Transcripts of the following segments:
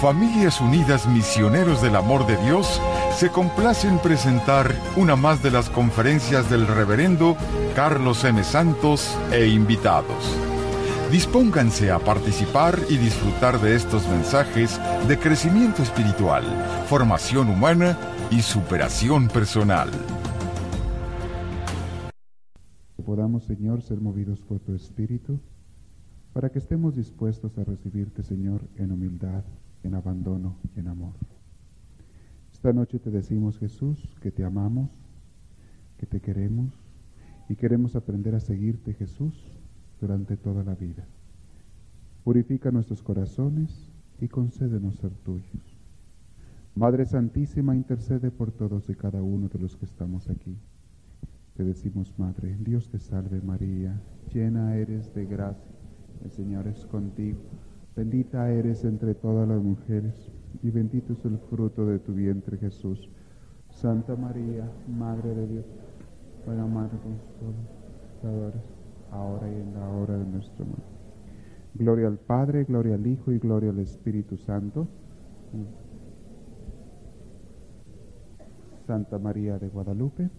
Familias Unidas Misioneros del Amor de Dios se complace en presentar una más de las conferencias del reverendo Carlos M. Santos e invitados. Dispónganse a participar y disfrutar de estos mensajes de crecimiento espiritual, formación humana y superación personal. Podamos, Señor, ser movidos por tu Espíritu, para que estemos dispuestos a recibirte, Señor, en humildad, en abandono y en amor. Esta noche te decimos, Jesús, que te amamos, que te queremos y queremos aprender a seguirte, Jesús, durante toda la vida. Purifica nuestros corazones y concédenos ser tuyos. Madre Santísima, intercede por todos y cada uno de los que estamos aquí. Te decimos, Madre, Dios te salve María, llena eres de gracia, el Señor es contigo, bendita eres entre todas las mujeres, y bendito es el fruto de tu vientre Jesús. Santa María, Madre de Dios, buena Madre con todos, ahora y en la hora de nuestra muerte. Gloria al Padre, gloria al Hijo y gloria al Espíritu Santo. Santa María de Guadalupe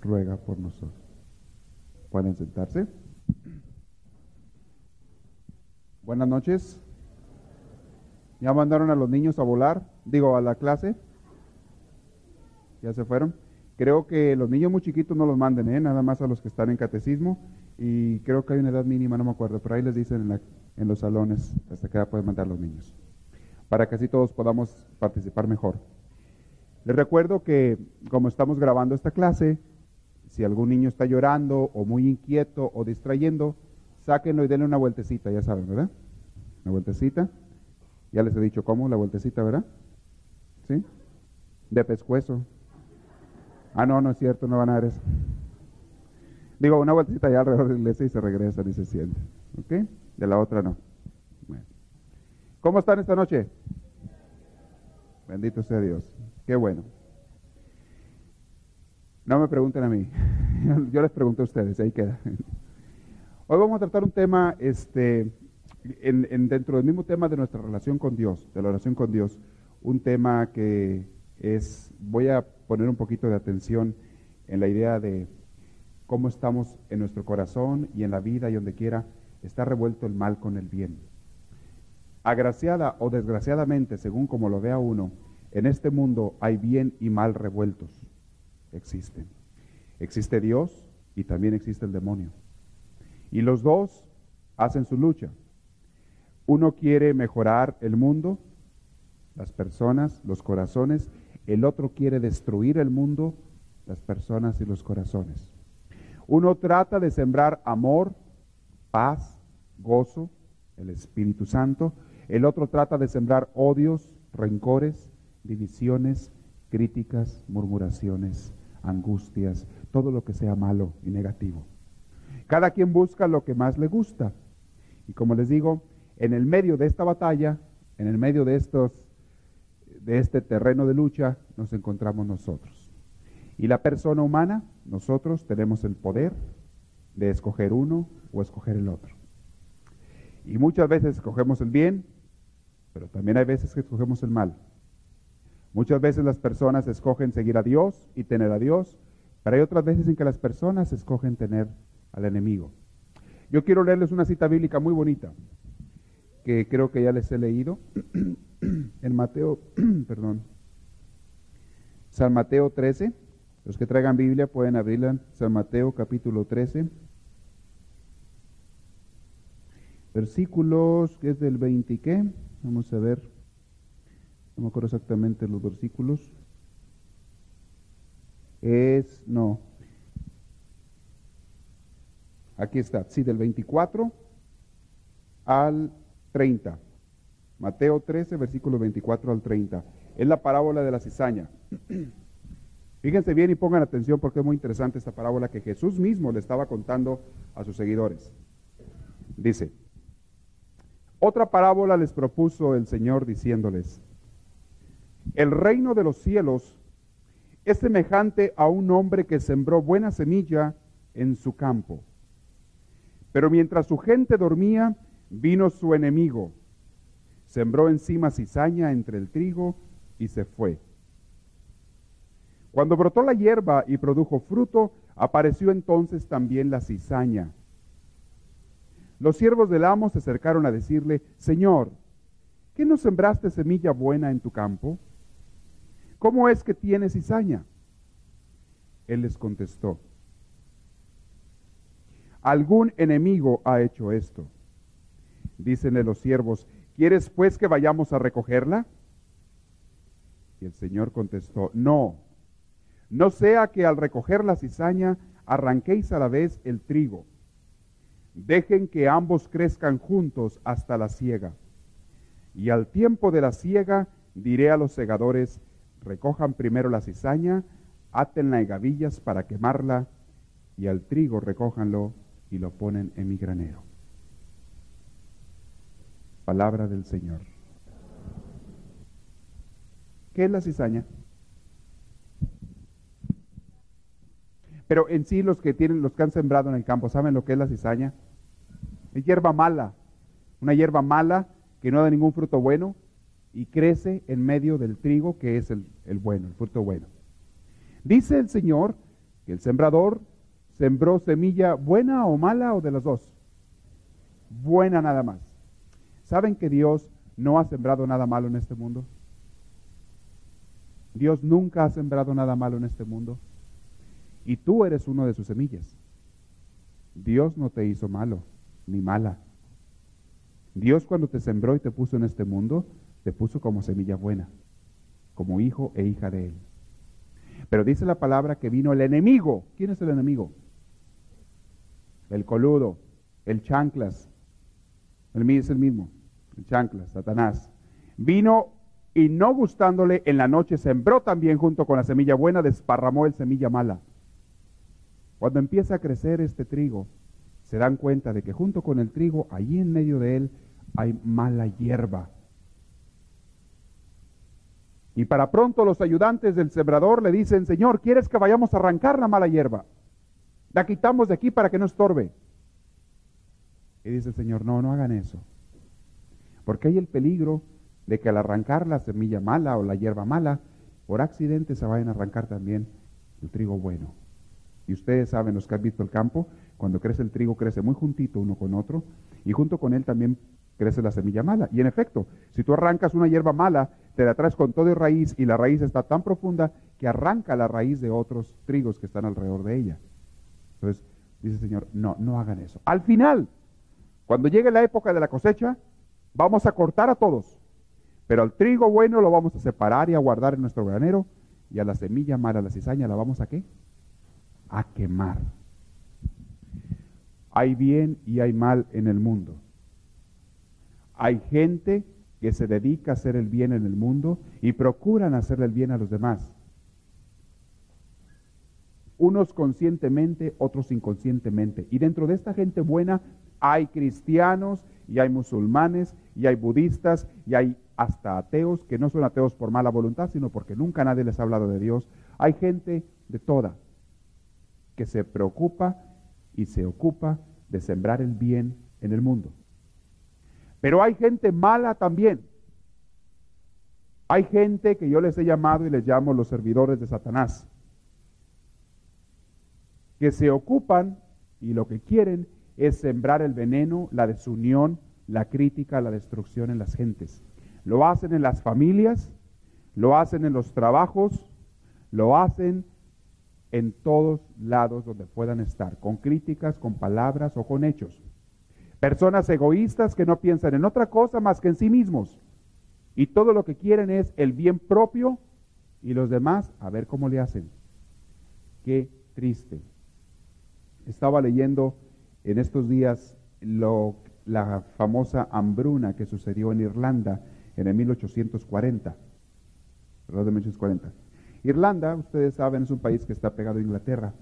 ruega por nosotros. ¿Pueden sentarse? Buenas noches. ¿Ya mandaron a los niños a volar? Digo, a la clase. ¿Ya se fueron? Creo que los niños muy chiquitos no los manden, ¿eh? nada más a los que están en catecismo. Y creo que hay una edad mínima, no me acuerdo, pero ahí les dicen en, en los salones hasta que ya pueden mandar los niños. Para que así todos podamos participar mejor. Les recuerdo que como estamos grabando esta clase, si algún niño está llorando o muy inquieto o distrayendo, sáquenlo y denle una vueltecita, ya saben, ¿verdad? Una vueltecita. Ya les he dicho cómo, la vueltecita, ¿verdad? ¿Sí? De pescuezo. Ah, no, no es cierto, no van a dar eso. Digo, una vueltecita ya alrededor de la iglesia y se regresa y se siente. ¿Ok? De la otra no. Bueno. ¿Cómo están esta noche? Bendito sea Dios. Qué bueno. No me pregunten a mí, yo les pregunto a ustedes, ahí queda. Hoy vamos a tratar un tema, este, en, dentro del mismo tema de nuestra relación con Dios, de la oración con Dios, un tema que es, voy a poner un poquito de atención en la idea de cómo estamos en nuestro corazón y en la vida y donde quiera, está revuelto el mal con el bien. Agraciada o desgraciadamente, según como lo vea uno, en este mundo hay bien y mal revueltos existen. Existe Dios y también existe el demonio. Y los dos hacen su lucha. Uno quiere mejorar el mundo, las personas, los corazones. El otro quiere destruir el mundo, las personas y los corazones. Uno trata de sembrar amor, paz, gozo, el Espíritu Santo. El otro trata de sembrar odios, rencores, divisiones, críticas, murmuraciones angustias, todo lo que sea malo y negativo. Cada quien busca lo que más le gusta. Y como les digo, en el medio de esta batalla, en el medio de este terreno de lucha nos encontramos nosotros. Y la persona humana, nosotros tenemos el poder de escoger uno o escoger el otro. Y muchas veces escogemos el bien, pero también hay veces que escogemos el mal. Muchas veces las personas escogen seguir a Dios y tener a Dios, pero hay otras veces en que las personas escogen tener al enemigo. Yo quiero leerles una cita bíblica muy bonita, que creo que ya les he leído, en Mateo, perdón, San Mateo 13. Los que traigan Biblia pueden abrirla, San Mateo capítulo 13. Versículos, que es del 20 y qué, vamos a ver no me acuerdo exactamente los versículos. Es, no. Aquí está, sí, del 24 al 30. Mateo 13, versículo 24 al 30. Es la parábola de la cizaña. Fíjense bien y pongan atención porque es muy interesante esta parábola que Jesús mismo le estaba contando a sus seguidores. Dice, otra parábola les propuso el Señor diciéndoles, el reino de los cielos es semejante a un hombre que sembró buena semilla en su campo. Pero mientras su gente dormía, vino su enemigo, sembró encima cizaña entre el trigo y se fue. Cuando brotó la hierba y produjo fruto, apareció entonces también la cizaña. Los siervos del amo se acercaron a decirle, Señor, ¿qué no sembraste semilla buena en tu campo? ¿Cómo es que tienes cizaña? Él les contestó, algún enemigo ha hecho esto. Dícenle los siervos, ¿quieres pues que vayamos a recogerla? Y el Señor contestó, no, no sea que al recoger la cizaña arranquéis a la vez el trigo. Dejen que ambos crezcan juntos hasta la siega. Y al tiempo de la siega diré a los segadores, recojan primero la cizaña, átenla en gavillas para quemarla, y al trigo recójanlo y lo ponen en mi granero. Palabra del Señor. ¿Qué es la cizaña? Pero en sí los que tienen, los que han sembrado en el campo, ¿saben lo que es la cizaña? Es hierba mala, una hierba mala que no da ningún fruto bueno y crece en medio del trigo que es el, bueno, el fruto bueno. Dice el Señor que el sembrador sembró semilla buena o mala o de las dos. Buena nada más. ¿Saben que Dios no ha sembrado nada malo en este mundo? Dios nunca ha sembrado nada malo en este mundo. Y tú eres uno de sus semillas. Dios no te hizo malo ni mala. Dios cuando te sembró y te puso en este mundo, te puso como semilla buena, como hijo e hija de Él. Pero dice la palabra que vino el enemigo. ¿Quién es el enemigo? El coludo, el chanclas. El mío es el mismo, chanclas, Satanás. Vino y no gustándole, en la noche sembró también junto con la semilla buena, desparramó el semilla mala. Cuando empieza a crecer este trigo, se dan cuenta de que junto con el trigo, allí en medio de él, hay mala hierba. Y para pronto los ayudantes del sembrador le dicen, Señor, ¿quieres que vayamos a arrancar la mala hierba? La quitamos de aquí para que no estorbe. Y dice el Señor, no, no hagan eso. Porque hay el peligro de que al arrancar la semilla mala o la hierba mala, por accidente se vayan a arrancar también el trigo bueno. Y ustedes saben, los que han visto el campo, cuando crece el trigo crece muy juntito uno con otro y junto con él también crece la semilla mala. Y en efecto, si tú arrancas una hierba mala, te la traes con todo y raíz y la raíz está tan profunda que arranca la raíz de otros trigos que están alrededor de ella. Entonces, dice el Señor, no, no hagan eso. Al final, cuando llegue la época de la cosecha, vamos a cortar a todos, pero al trigo bueno lo vamos a separar y a guardar en nuestro granero y a la semilla mala, la cizaña, la vamos a qué? a quemar. Hay bien y hay mal en el mundo. Hay gente que se dedica a hacer el bien en el mundo y procuran hacerle el bien a los demás. Unos conscientemente, otros inconscientemente. Y dentro de esta gente buena hay cristianos y hay musulmanes y hay budistas y hay hasta ateos que no son ateos por mala voluntad, sino porque nunca nadie les ha hablado de Dios. Hay gente de toda que se preocupa y se ocupa de sembrar el bien en el mundo. Pero hay gente mala también. Hay gente que yo les he llamado y les llamo los servidores de Satanás, que se ocupan y lo que quieren es sembrar el veneno, la desunión, la crítica, la destrucción en las gentes. Lo hacen en las familias, lo hacen en los trabajos, lo hacen en todos lados donde puedan estar, con críticas, con palabras o con hechos. Personas egoístas que no piensan en otra cosa más que en sí mismos. Y todo lo que quieren es el bien propio y los demás a ver cómo le hacen. Qué triste. Estaba leyendo en estos días lo, la famosa hambruna que sucedió en Irlanda en el 1840. Perdón, de 1840 Irlanda, ustedes saben, es un país que está pegado a Inglaterra.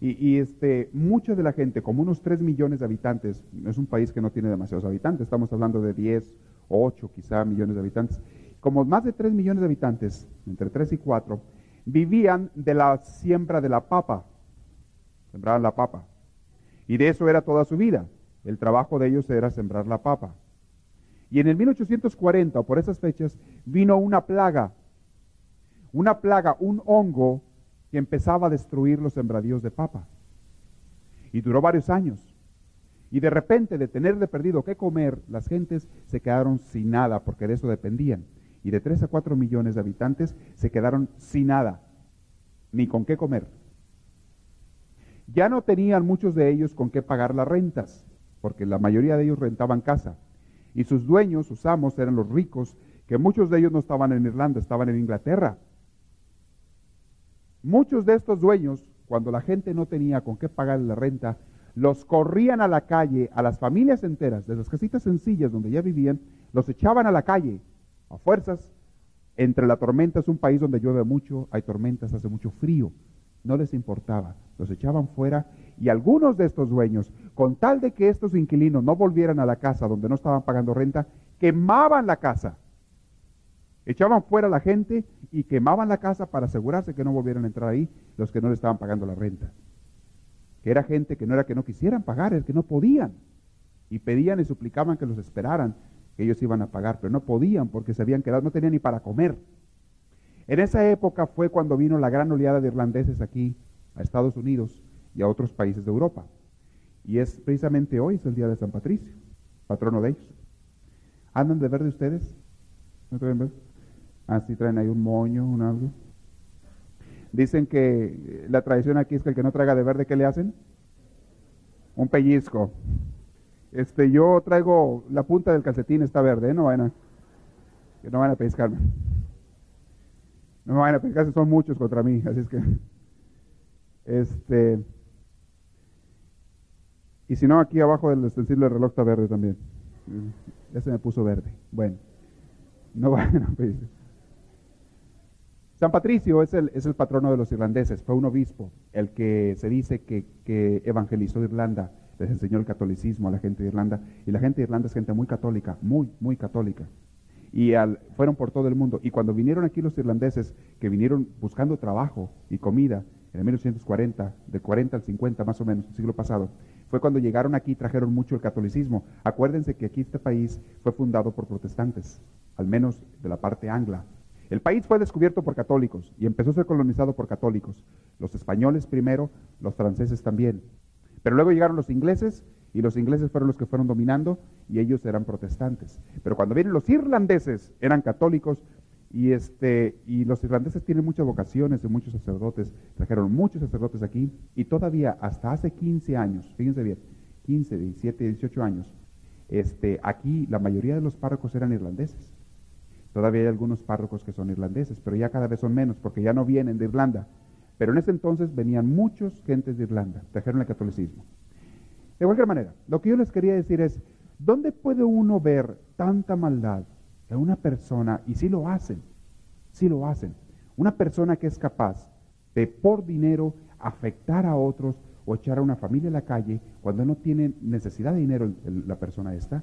Y, este, mucha de la gente, como unos 3 millones de habitantes, es un país que no tiene demasiados habitantes, estamos hablando de 10, 8 quizá millones de habitantes, como más de 3 millones de habitantes, entre 3 y 4, vivían de la siembra de la papa, sembraban la papa. Y de eso era toda su vida. El trabajo de ellos era sembrar la papa. Y en el 1840 o por esas fechas vino una plaga, una plaga, un hongo que empezaba a destruir los sembradíos de papa. Y duró varios años. Y de repente, de tener de perdido qué comer, las gentes se quedaron sin nada, porque de eso dependían. Y de 3 a 4 millones de habitantes se quedaron sin nada, ni con qué comer. Ya no tenían muchos de ellos con qué pagar las rentas, porque la mayoría de ellos rentaban casa. Y sus dueños, sus amos, eran los ricos, que muchos de ellos no estaban en Irlanda, estaban en Inglaterra. Muchos de estos dueños, cuando la gente no tenía con qué pagar la renta, los corrían a la calle, a las familias enteras, de las casitas sencillas donde ya vivían, los echaban a la calle, a fuerzas. Entre la tormenta es un país donde llueve mucho, hay tormentas, hace mucho frío. No les importaba, los echaban fuera y algunos de estos dueños, con tal de que estos inquilinos no volvieran a la casa donde no estaban pagando renta, quemaban la casa. Echaban fuera a la gente y quemaban la casa para asegurarse que no volvieran a entrar ahí los que no le estaban pagando la renta que era gente que no era que no quisieran pagar, es que no podían. Y pedían y suplicaban que los esperaran, que ellos iban a pagar, pero no podían porque se habían quedado, no tenían ni para comer. En esa época fue cuando vino la gran oleada de irlandeses aquí a Estados Unidos y a otros países de Europa. Y es precisamente hoy, es el día de San Patricio, patrono de ellos. ¿Andan de verde ustedes? ¿No traen verde? Ah, sí, traen ahí un moño, un algo. Dicen que la tradición aquí es que el que no traiga de verde, ¿qué le hacen? Un pellizco. Este, yo traigo la punta del calcetín está verde, ¿eh? no van a, que no van a pescarme. No me van a son muchos contra mí, así es que, este, y si no, aquí abajo del extensible del reloj está verde también. Ya se me puso verde. Bueno, no van a pescar. San Patricio es el, es el, patrono de los irlandeses, fue un obispo, el que se dice que, que, evangelizó Irlanda, les enseñó el catolicismo a la gente de Irlanda, y la gente de Irlanda es gente muy católica, muy, muy católica. Y al, fueron por todo el mundo. Y cuando vinieron aquí los irlandeses, que vinieron buscando trabajo y comida, en el 1940, de 40 al 50 más o menos, el siglo pasado, fue cuando llegaron aquí y trajeron mucho el catolicismo. Acuérdense que aquí este país fue fundado por protestantes, al menos de la parte angla, el país fue descubierto por católicos y empezó a ser colonizado por católicos. Los españoles primero, los franceses también. Pero luego llegaron los ingleses y los ingleses fueron los que fueron dominando y ellos eran protestantes. Pero cuando vienen los irlandeses eran católicos y este y los irlandeses tienen muchas vocaciones de muchos sacerdotes, trajeron muchos sacerdotes aquí y todavía hasta hace 15 años, fíjense bien, 15, 17, 18 años, este aquí la mayoría de los párrocos eran irlandeses. Todavía hay algunos párrocos que son irlandeses, pero ya cada vez son menos porque ya no vienen de Irlanda. Pero en ese entonces venían muchos gentes de Irlanda, trajeron el catolicismo. De cualquier manera, lo que yo les quería decir es, ¿dónde puede uno ver tanta maldad en una persona, y si lo hacen, si lo hacen, una persona que es capaz de por dinero afectar a otros o echar a una familia a la calle cuando no tiene necesidad de dinero la persona esta?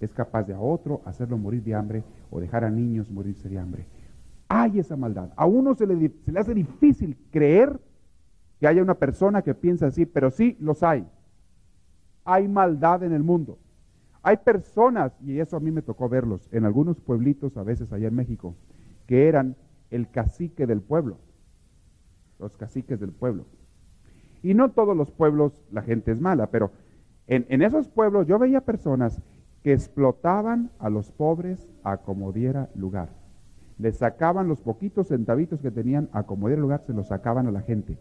es capaz de a otro hacerlo morir de hambre o dejar a niños morirse de hambre. Hay esa maldad. A uno se le, se le hace difícil creer que haya una persona que piensa así, pero sí los hay. Hay maldad en el mundo. Hay personas, y eso a mí me tocó verlos, en algunos pueblitos, a veces allá en México, que eran el cacique del pueblo, los caciques del pueblo. Y no todos los pueblos la gente es mala, pero en, en esos pueblos yo veía personas que explotaban a los pobres a como diera lugar. Les sacaban los poquitos centavitos que tenían a como diera lugar, se los sacaban a la gente.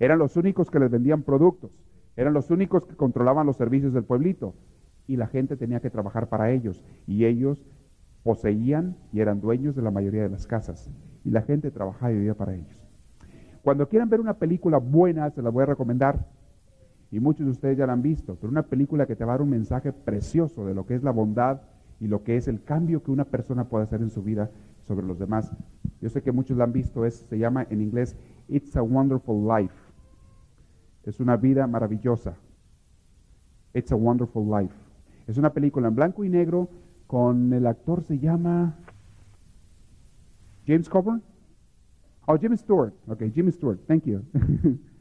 Eran los únicos que les vendían productos, eran los únicos que controlaban los servicios del pueblito y la gente tenía que trabajar para ellos y ellos poseían y eran dueños de la mayoría de las casas y la gente trabajaba y vivía para ellos. Cuando quieran ver una película buena, se la voy a recomendar y muchos de ustedes ya la han visto, pero una película que te va a dar un mensaje precioso de lo que es la bondad y lo que es el cambio que una persona puede hacer en su vida sobre los demás. Yo sé que muchos la han visto, es, se llama en inglés It's a Wonderful Life. Es una vida maravillosa. It's a Wonderful Life. Es una película en blanco y negro con el actor se llama James Coburn. Oh, Jimmy Stewart. Okay, Jimmy Stewart. Thank you.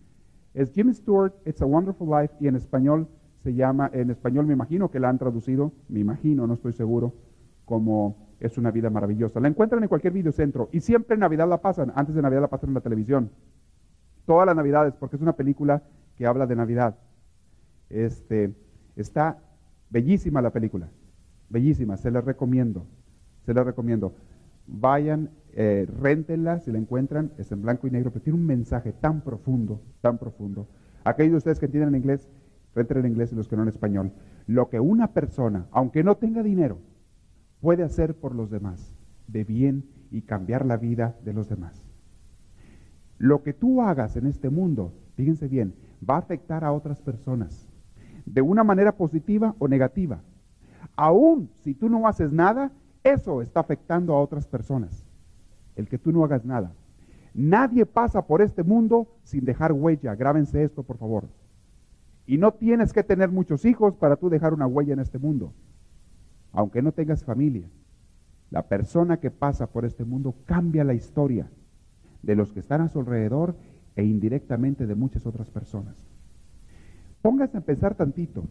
Es Jim Stewart, It's a Wonderful Life, y en español se llama, en español me imagino que la han traducido, me imagino, no estoy seguro, como es una vida maravillosa. La encuentran en cualquier videocentro y siempre en Navidad la pasan. Antes de Navidad la pasan en la televisión. Todas las Navidades, porque es una película que habla de Navidad. Este, está bellísima la película. Bellísima, se la recomiendo. Se la recomiendo. Vayan, eh, rentenla si la encuentran, es en blanco y negro, pero tiene un mensaje tan profundo, tan profundo. Aquellos de ustedes que entienden inglés, renten en inglés y los que no en español. Lo que una persona, aunque no tenga dinero, puede hacer por los demás, de bien y cambiar la vida de los demás. Lo que tú hagas en este mundo, fíjense bien, va a afectar a otras personas, de una manera positiva o negativa. Aún si tú no haces nada, eso está afectando a otras personas. El que tú no hagas nada. Nadie pasa por este mundo sin dejar huella. Grábense esto, por favor. Y no tienes que tener muchos hijos para tú dejar una huella en este mundo. Aunque no tengas familia. La persona que pasa por este mundo cambia la historia de los que están a su alrededor e indirectamente de muchas otras personas. Póngase a pensar tantito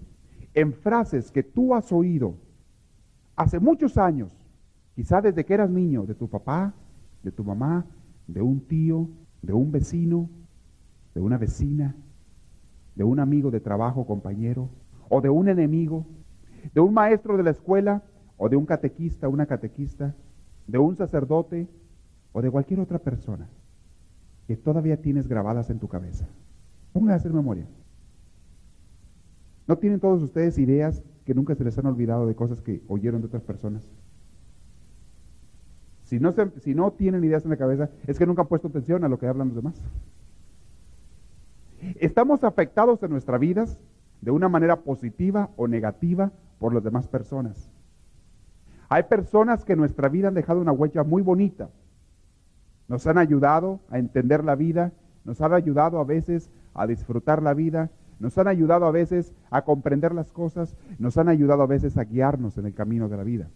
en frases que tú has oído hace muchos años, quizá desde que eras niño, de tu papá, de tu mamá, de un tío, de un vecino, de una vecina, de un amigo de trabajo, compañero, o de un enemigo, de un maestro de la escuela, o de un catequista, una catequista, de un sacerdote, o de cualquier otra persona que todavía tienes grabadas en tu cabeza. Póngase a hacer memoria. ¿No tienen todos ustedes ideas que nunca se les han olvidado de cosas que oyeron de otras personas? Si no, si no tienen ideas en la cabeza, es que nunca han puesto atención a lo que hablan los demás. Estamos afectados en nuestras vidas de una manera positiva o negativa por las demás personas. Hay personas que en nuestra vida han dejado una huella muy bonita, nos han ayudado a entender la vida, nos han ayudado a veces a disfrutar la vida, nos han ayudado a veces a comprender las cosas, nos han ayudado a veces a guiarnos en el camino de la vida.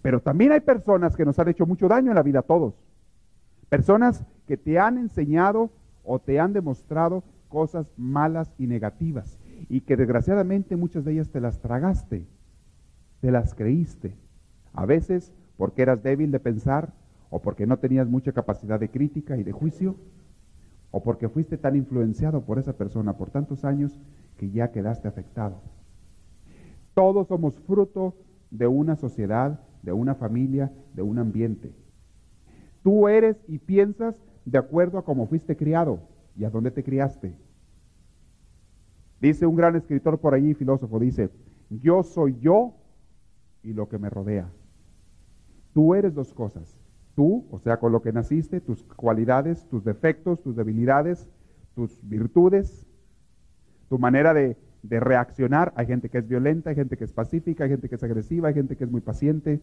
Pero también hay personas que nos han hecho mucho daño en la vida a todos. Personas que te han enseñado o te han demostrado cosas malas y negativas y que desgraciadamente muchas de ellas te las tragaste, te las creíste. A veces porque eras débil de pensar, o porque no tenías mucha capacidad de crítica y de juicio, o porque fuiste tan influenciado por esa persona por tantos años que ya quedaste afectado. Todos somos fruto de una sociedad, de una familia, de un ambiente. Tú eres y piensas de acuerdo a cómo fuiste criado y a dónde te criaste. Dice un gran escritor por allí, filósofo, dice, yo soy yo y lo que me rodea. Tú eres dos cosas, tú, o sea, con lo que naciste, tus cualidades, tus defectos, tus debilidades, tus virtudes, tu manera de, reaccionar. Hay gente que es violenta, hay gente que es pacífica, hay gente que es agresiva, hay gente que es muy paciente.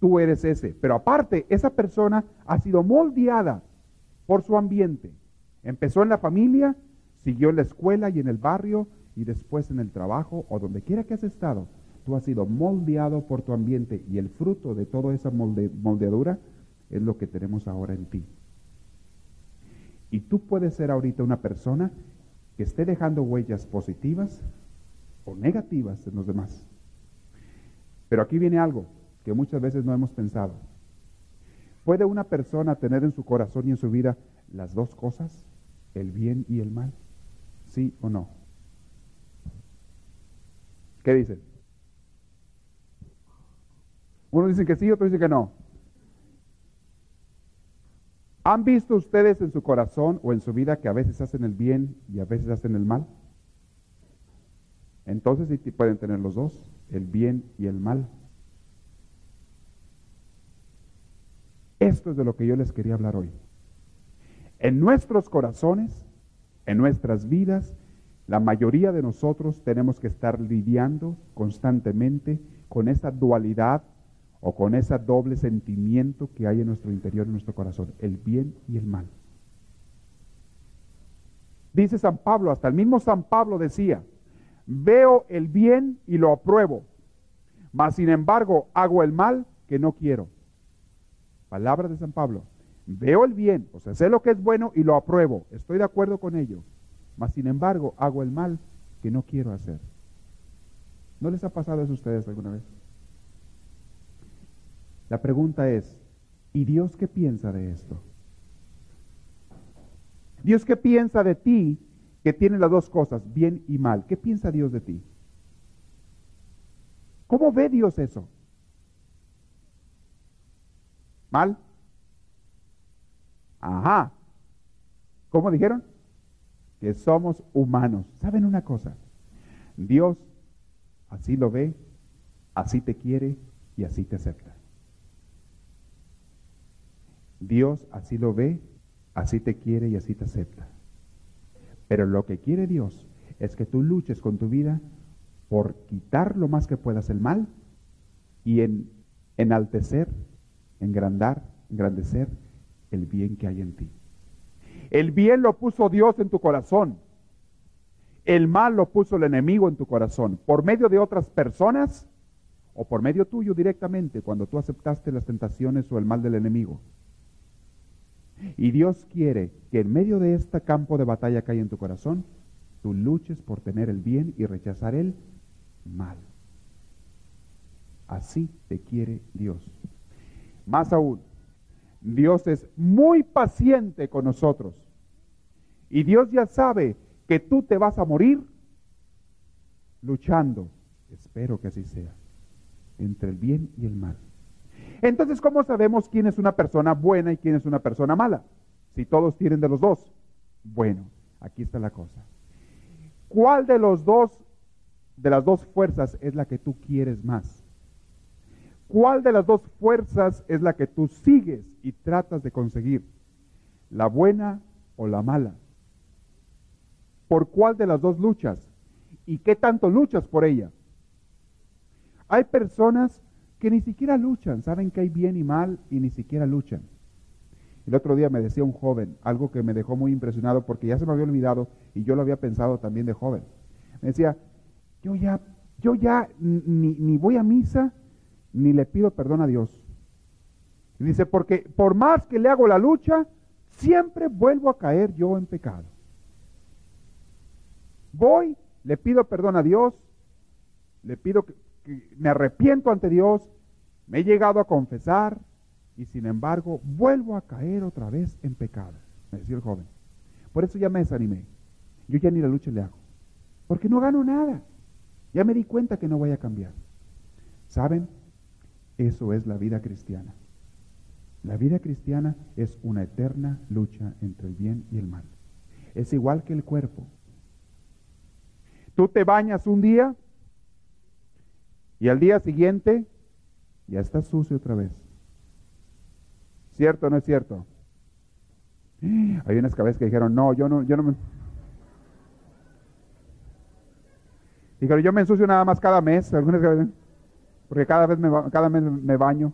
Tú eres ese. Pero aparte, esa persona ha sido moldeada por su ambiente. Empezó en la familia, siguió en la escuela y en el barrio y después en el trabajo o donde quiera que has estado tú has sido moldeado por tu ambiente y el fruto de toda esa moldeadura es lo que tenemos ahora en ti. Y tú puedes ser ahorita una persona que esté dejando huellas positivas o negativas en los demás. Pero aquí viene algo que muchas veces no hemos pensado. ¿Puede una persona tener en su corazón y en su vida las dos cosas, el bien y el mal? ¿Sí o no? ¿Qué dicen? Unos dicen que sí, otros dicen que no. ¿Han visto ustedes en su corazón o en su vida que a veces hacen el bien y a veces hacen el mal? Entonces sí pueden tener los dos, el bien y el mal. Esto es de lo que yo les quería hablar hoy. En nuestros corazones, en nuestras vidas, la mayoría de nosotros tenemos que estar lidiando constantemente con esa dualidad o con ese doble sentimiento que hay en nuestro interior, en nuestro corazón, el bien y el mal. Dice San Pablo, hasta el mismo San Pablo decía, veo el bien y lo apruebo, mas sin embargo hago el mal que no quiero. Palabra de San Pablo, veo el bien, o sea, sé lo que es bueno y lo apruebo, estoy de acuerdo con ello, mas sin embargo hago el mal que no quiero hacer. ¿No les ha pasado eso a ustedes alguna vez? La pregunta es, ¿y Dios qué piensa de esto? Dios qué piensa de ti que tiene las dos cosas, bien y mal. ¿Qué piensa Dios de ti? ¿Cómo ve Dios eso? ¿Mal? Ajá. ¿Cómo dijeron? Que somos humanos. ¿Saben una cosa? Dios así lo ve, así te quiere y así te acepta. Dios así lo ve, así te quiere y así te acepta. Pero lo que quiere Dios es que tú luches con tu vida por quitar lo más que puedas el mal y en enaltecer, engrandar, engrandecer el bien que hay en ti. El bien lo puso Dios en tu corazón. El mal lo puso el enemigo en tu corazón. Por medio de otras personas o por medio tuyo directamente cuando tú aceptaste las tentaciones o el mal del enemigo. Y Dios quiere que en medio de este campo de batalla que hay en tu corazón, tú luches por tener el bien y rechazar el mal. Así te quiere Dios. Más aún, Dios es muy paciente con nosotros. Y Dios ya sabe que tú te vas a morir luchando, espero que así sea, entre el bien y el mal. Entonces, ¿cómo sabemos quién es una persona buena y quién es una persona mala? Si todos tienen de los dos. Bueno, aquí está la cosa. ¿Cuál de los dos, de las dos fuerzas es la que tú quieres más? ¿Cuál de las dos fuerzas es la que tú sigues y tratas de conseguir? ¿La buena o la mala? ¿Por cuál de las dos luchas? ¿Y qué tanto luchas por ella? Hay personas que ni siquiera luchan, saben que hay bien y mal y ni siquiera luchan. El otro día me decía un joven algo que me dejó muy impresionado porque ya se me había olvidado y yo lo había pensado también de joven. Me decía, yo ya, yo ya ni, ni voy a misa ni le pido perdón a Dios. Y dice, porque por más que le hago la lucha, siempre vuelvo a caer yo en pecado. Voy, le pido perdón a Dios, le pido me arrepiento ante Dios, me he llegado a confesar y sin embargo vuelvo a caer otra vez en pecado, me decía el joven. Por eso ya me desanimé. Yo ya ni la lucha le hago. Porque no gano nada. Ya me di cuenta que no voy a cambiar. ¿Saben? Eso es la vida cristiana. La vida cristiana es una eterna lucha entre el bien y el mal. Es igual que el cuerpo. Tú te bañas un día y al día siguiente ya está sucio otra vez. ¿Cierto o no es cierto? Hay unas cabezas que dijeron, no, yo no, yo no me... Dijeron, yo me ensucio nada más cada mes, algunas porque cada vez me, cada mes me baño.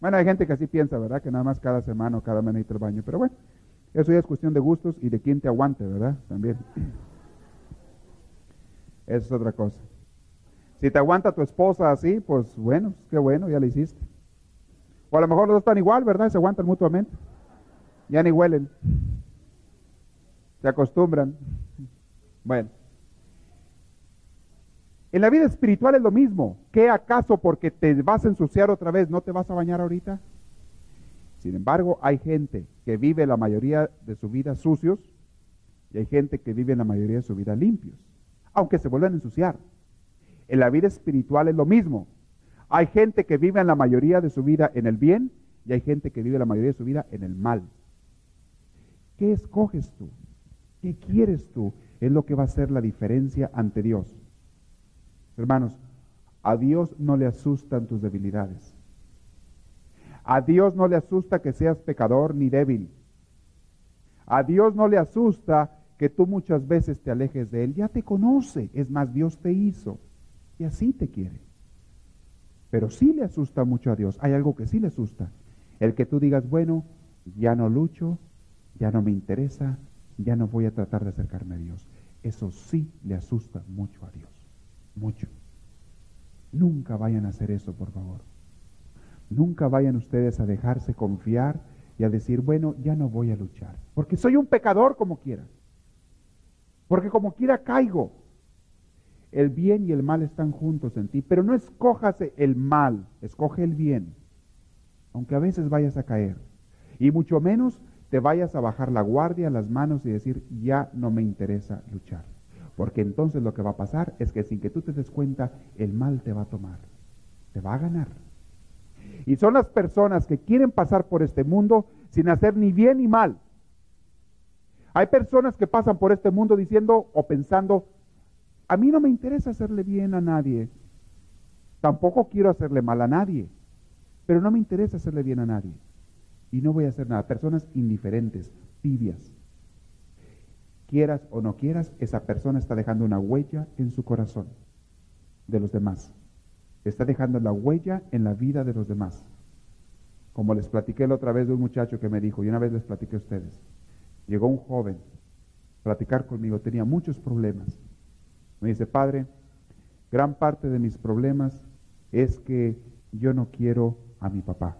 Bueno, hay gente que así piensa, ¿verdad? Que nada más cada semana o cada mes necesita el baño. Pero bueno, eso ya es cuestión de gustos y de quién te aguante, ¿verdad? También. Eso es otra cosa. Si te aguanta tu esposa así, pues bueno, qué bueno, ya lo hiciste. O a lo mejor los dos están igual, ¿verdad? Se aguantan mutuamente. Ya ni huelen. Se acostumbran. Bueno. En la vida espiritual es lo mismo. ¿Qué acaso porque te vas a ensuciar otra vez no te vas a bañar ahorita? Sin embargo, hay gente que vive la mayoría de su vida sucios y hay gente que vive la mayoría de su vida limpios, aunque se vuelvan a ensuciar. En la vida espiritual es lo mismo. Hay gente que vive en la mayoría de su vida en el bien y hay gente que vive la mayoría de su vida en el mal. ¿Qué escoges tú? ¿Qué quieres tú? Es lo que va a hacer la diferencia ante Dios. Hermanos, a Dios no le asustan tus debilidades. A Dios no le asusta que seas pecador ni débil. A Dios no le asusta que tú muchas veces te alejes de Él. Ya te conoce. Es más, Dios te hizo y así te quiere. Pero sí le asusta mucho a Dios. Hay algo que sí le asusta. El que tú digas, bueno, ya no lucho, ya no me interesa, ya no voy a tratar de acercarme a Dios. Eso sí le asusta mucho a Dios. Mucho. Nunca vayan a hacer eso, por favor. Nunca vayan ustedes a dejarse confiar y a decir, bueno, ya no voy a luchar. Porque soy un pecador como quiera. Porque como quiera caigo. El bien y el mal están juntos en ti, pero no escojas el mal, escoge el bien. aunque a veces vayas a caer. Y mucho menos te vayas a bajar la guardia, las manos y decir, ya no me interesa luchar. Porque entonces lo que va a pasar es que sin que tú te des cuenta, el mal te va a tomar, te va a ganar. Y son las personas que quieren pasar por este mundo sin hacer ni bien ni mal. Hay personas que pasan por este mundo diciendo o pensando, a mí no me interesa hacerle bien a nadie, tampoco quiero hacerle mal a nadie, pero no me interesa hacerle bien a nadie. Y no voy a hacer nada. Personas indiferentes, tibias. Quieras o no quieras, esa persona está dejando una huella en su corazón de los demás. Está dejando la huella en la vida de los demás. Como les platiqué la otra vez de un muchacho que me dijo, y una vez les platiqué a ustedes, llegó un joven a platicar conmigo, tenía muchos problemas. Me dice, padre, gran parte de mis problemas es que yo no quiero a mi papá.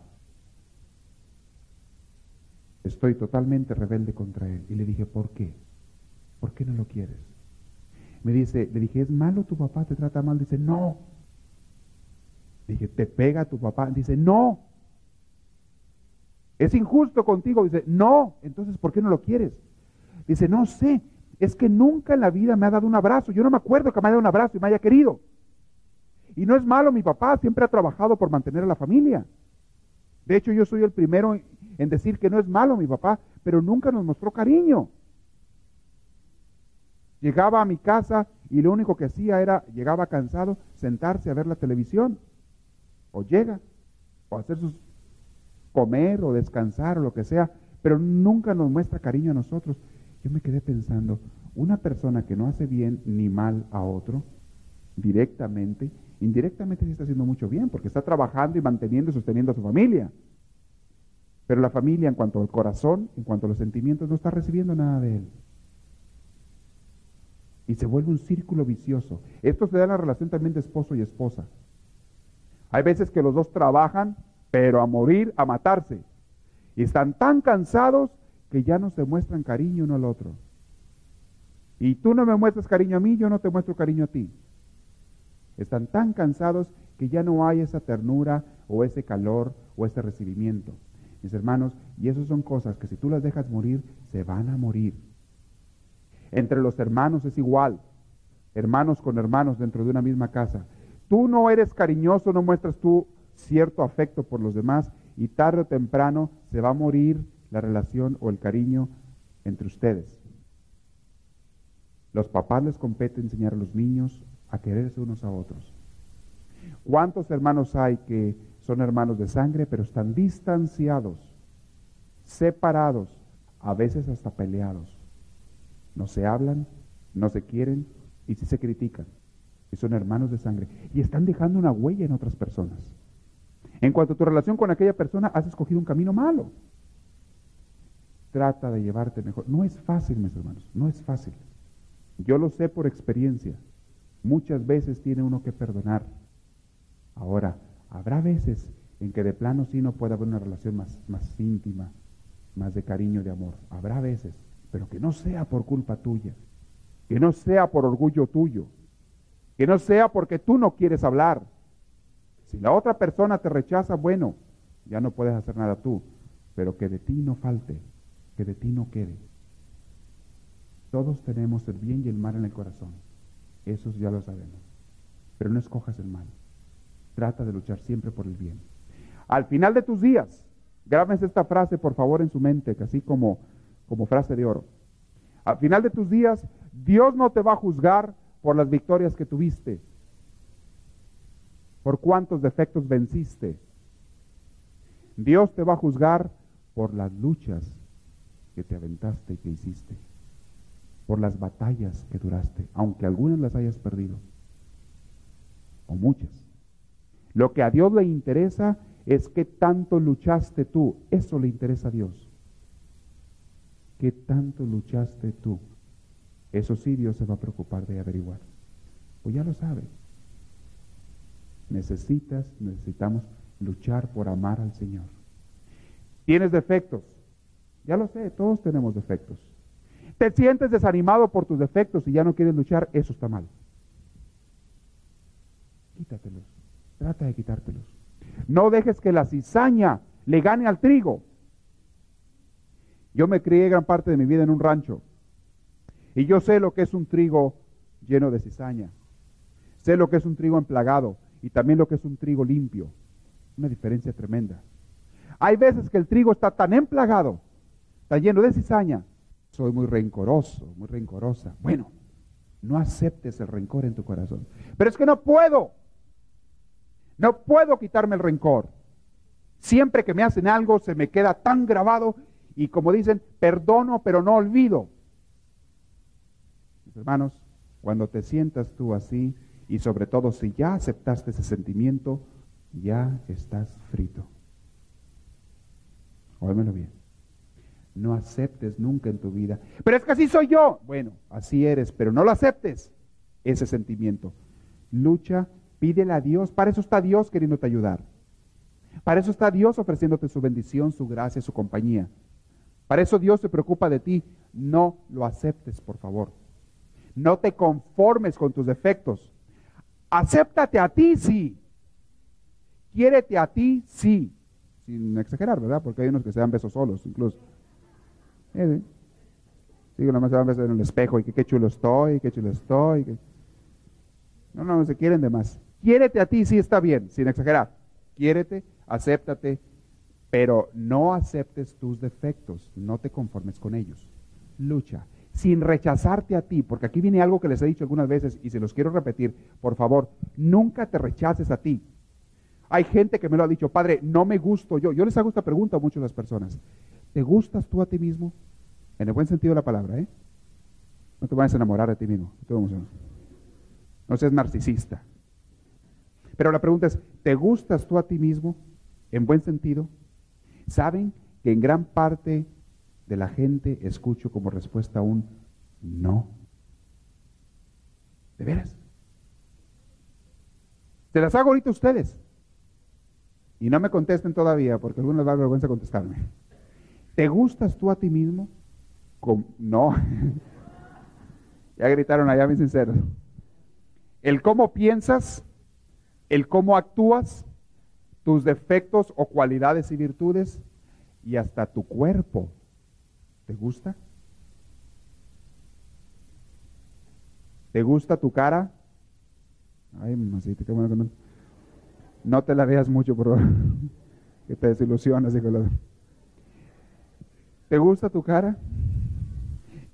Estoy totalmente rebelde contra él. Y le dije, ¿por qué? ¿Por qué no lo quieres? Me dice, le dije, ¿es malo tu papá? ¿Te trata mal? Dice, no. dije, ¿te pega tu papá? Dice, no. ¿Es injusto contigo? Dice, no. Entonces, ¿por qué no lo quieres? Dice, no sé. Es que nunca en la vida me ha dado un abrazo. Yo no me acuerdo que me haya dado un abrazo y me haya querido. Y no es malo, mi papá siempre ha trabajado por mantener a la familia. De hecho, yo soy el primero en decir que no es malo mi papá, pero nunca nos mostró cariño. Llegaba a mi casa y lo único que hacía era, llegaba cansado, sentarse a ver la televisión. O llega, o hacer sus comer o descansar o lo que sea, pero nunca nos muestra cariño a nosotros. Yo me quedé pensando, una persona que no hace bien ni mal a otro, directamente, indirectamente sí está haciendo mucho bien, porque está trabajando y manteniendo y sosteniendo a su familia. Pero la familia, en cuanto al corazón, en cuanto a los sentimientos, no está recibiendo nada de él. Y se vuelve un círculo vicioso. Esto se da en la relación también de esposo y esposa. Hay veces que los dos trabajan, pero a morir, a matarse. Y están tan cansados que ya no se muestran cariño uno al otro. Y tú no me muestras cariño a mí, yo no te muestro cariño a ti. Están tan cansados que ya no hay esa ternura o ese calor o ese recibimiento. Mis hermanos, y esas son cosas que si tú las dejas morir, se van a morir. Entre los hermanos es igual, hermanos con hermanos dentro de una misma casa. Tú no eres cariñoso, no muestras tú cierto afecto por los demás y tarde o temprano se va a morir la relación o el cariño entre ustedes. Los papás les compete enseñar a los niños a quererse unos a otros. ¿Cuántos hermanos hay que son hermanos de sangre, pero están distanciados, separados, a veces hasta peleados? No se hablan, no se quieren y sí se critican. Y son hermanos de sangre. Y están dejando una huella en otras personas. En cuanto a tu relación con aquella persona, has escogido un camino malo. Trata de llevarte mejor. No es fácil, mis hermanos, no es fácil. Yo lo sé por experiencia. Muchas veces tiene uno que perdonar. Ahora, habrá veces en que de plano sí no puede haber una relación más, más íntima, más de cariño, de amor. Habrá veces, pero que no sea por culpa tuya, que no sea por orgullo tuyo, que no sea porque tú no quieres hablar. Si la otra persona te rechaza, bueno, ya no puedes hacer nada tú, pero que de ti no falte, que de ti no quede. Todos tenemos el bien y el mal en el corazón. Eso ya lo sabemos. Pero no escojas el mal. Trata de luchar siempre por el bien. Al final de tus días, grábense esta frase por favor en su mente, así como, como frase de oro. Al final de tus días, Dios no te va a juzgar por las victorias que tuviste, por cuántos defectos venciste. Dios te va a juzgar por las luchas que te aventaste y que hiciste por las batallas que duraste, aunque algunas las hayas perdido, o muchas. Lo que a Dios le interesa es qué tanto luchaste tú, eso le interesa a Dios. ¿Qué tanto luchaste tú? Eso sí Dios se va a preocupar de averiguar. Pues ya lo sabe. Necesitas, necesitamos luchar por amar al Señor. ¿Tienes defectos? Ya lo sé, todos tenemos defectos te sientes desanimado por tus defectos y ya no quieres luchar, eso está mal. Quítatelos. Trata de quitártelos. No dejes que la cizaña le gane al trigo. Yo me crié gran parte de mi vida en un rancho y yo sé lo que es un trigo lleno de cizaña. Sé lo que es un trigo emplagado y también lo que es un trigo limpio. Una diferencia tremenda. Hay veces que el trigo está tan emplagado, está lleno de cizaña. Soy muy rencoroso, muy rencorosa. Bueno, no aceptes el rencor en tu corazón. Pero es que no puedo. No puedo quitarme el rencor. Siempre que me hacen algo se me queda tan grabado y como dicen, perdono pero no olvido. Mis hermanos, cuando te sientas tú así y sobre todo si ya aceptaste ese sentimiento, ya estás frito. Óyemelo bien. No aceptes nunca en tu vida. Pero es que así soy yo. Bueno, así eres, pero no lo aceptes, ese sentimiento. Lucha, pídele a Dios. Para eso está Dios queriéndote ayudar. Para eso está Dios ofreciéndote su bendición, su gracia, su compañía. Para eso Dios se preocupa de ti. No lo aceptes, por favor. No te conformes con tus defectos. Acéptate a ti, sí. Quiérete a ti, sí. Sin exagerar, ¿verdad? Porque hay unos que se dan besos solos, incluso. Sí, sí. besos en el espejo y que qué chulo estoy, qué chulo estoy. No, no, se quieren de más. Quiérete a ti, sí está bien, sin exagerar. Quiérete, acéptate, pero no aceptes tus defectos, no te conformes con ellos. Lucha, sin rechazarte a ti, porque aquí viene algo que les he dicho algunas veces y se los quiero repetir, por favor, nunca te rechaces a ti. Hay gente que me lo ha dicho, Padre, no me gusto yo. Yo les hago esta pregunta a muchas las personas. ¿Te gustas tú a ti mismo? En el buen sentido de la palabra, ¿eh? No te vayas a enamorar de ti mismo. No seas narcisista. Pero la pregunta es, ¿te gustas tú a ti mismo? En buen sentido. ¿Saben que en gran parte de la gente escucho como respuesta un no? ¿De veras? Se las hago ahorita a ustedes. Y no me contesten todavía, porque algunos les da vergüenza contestarme. ¿Te gustas tú a ti mismo? no. ya gritaron allá, mis sinceros. El cómo piensas, el cómo actúas, tus defectos o cualidades y virtudes, y hasta tu cuerpo. ¿Te gusta? ¿Te gusta tu cara? Ay, mamacita, qué bueno que no. No te la veas mucho, por favor. Que te desilusionas, ¿Te gusta tu cara?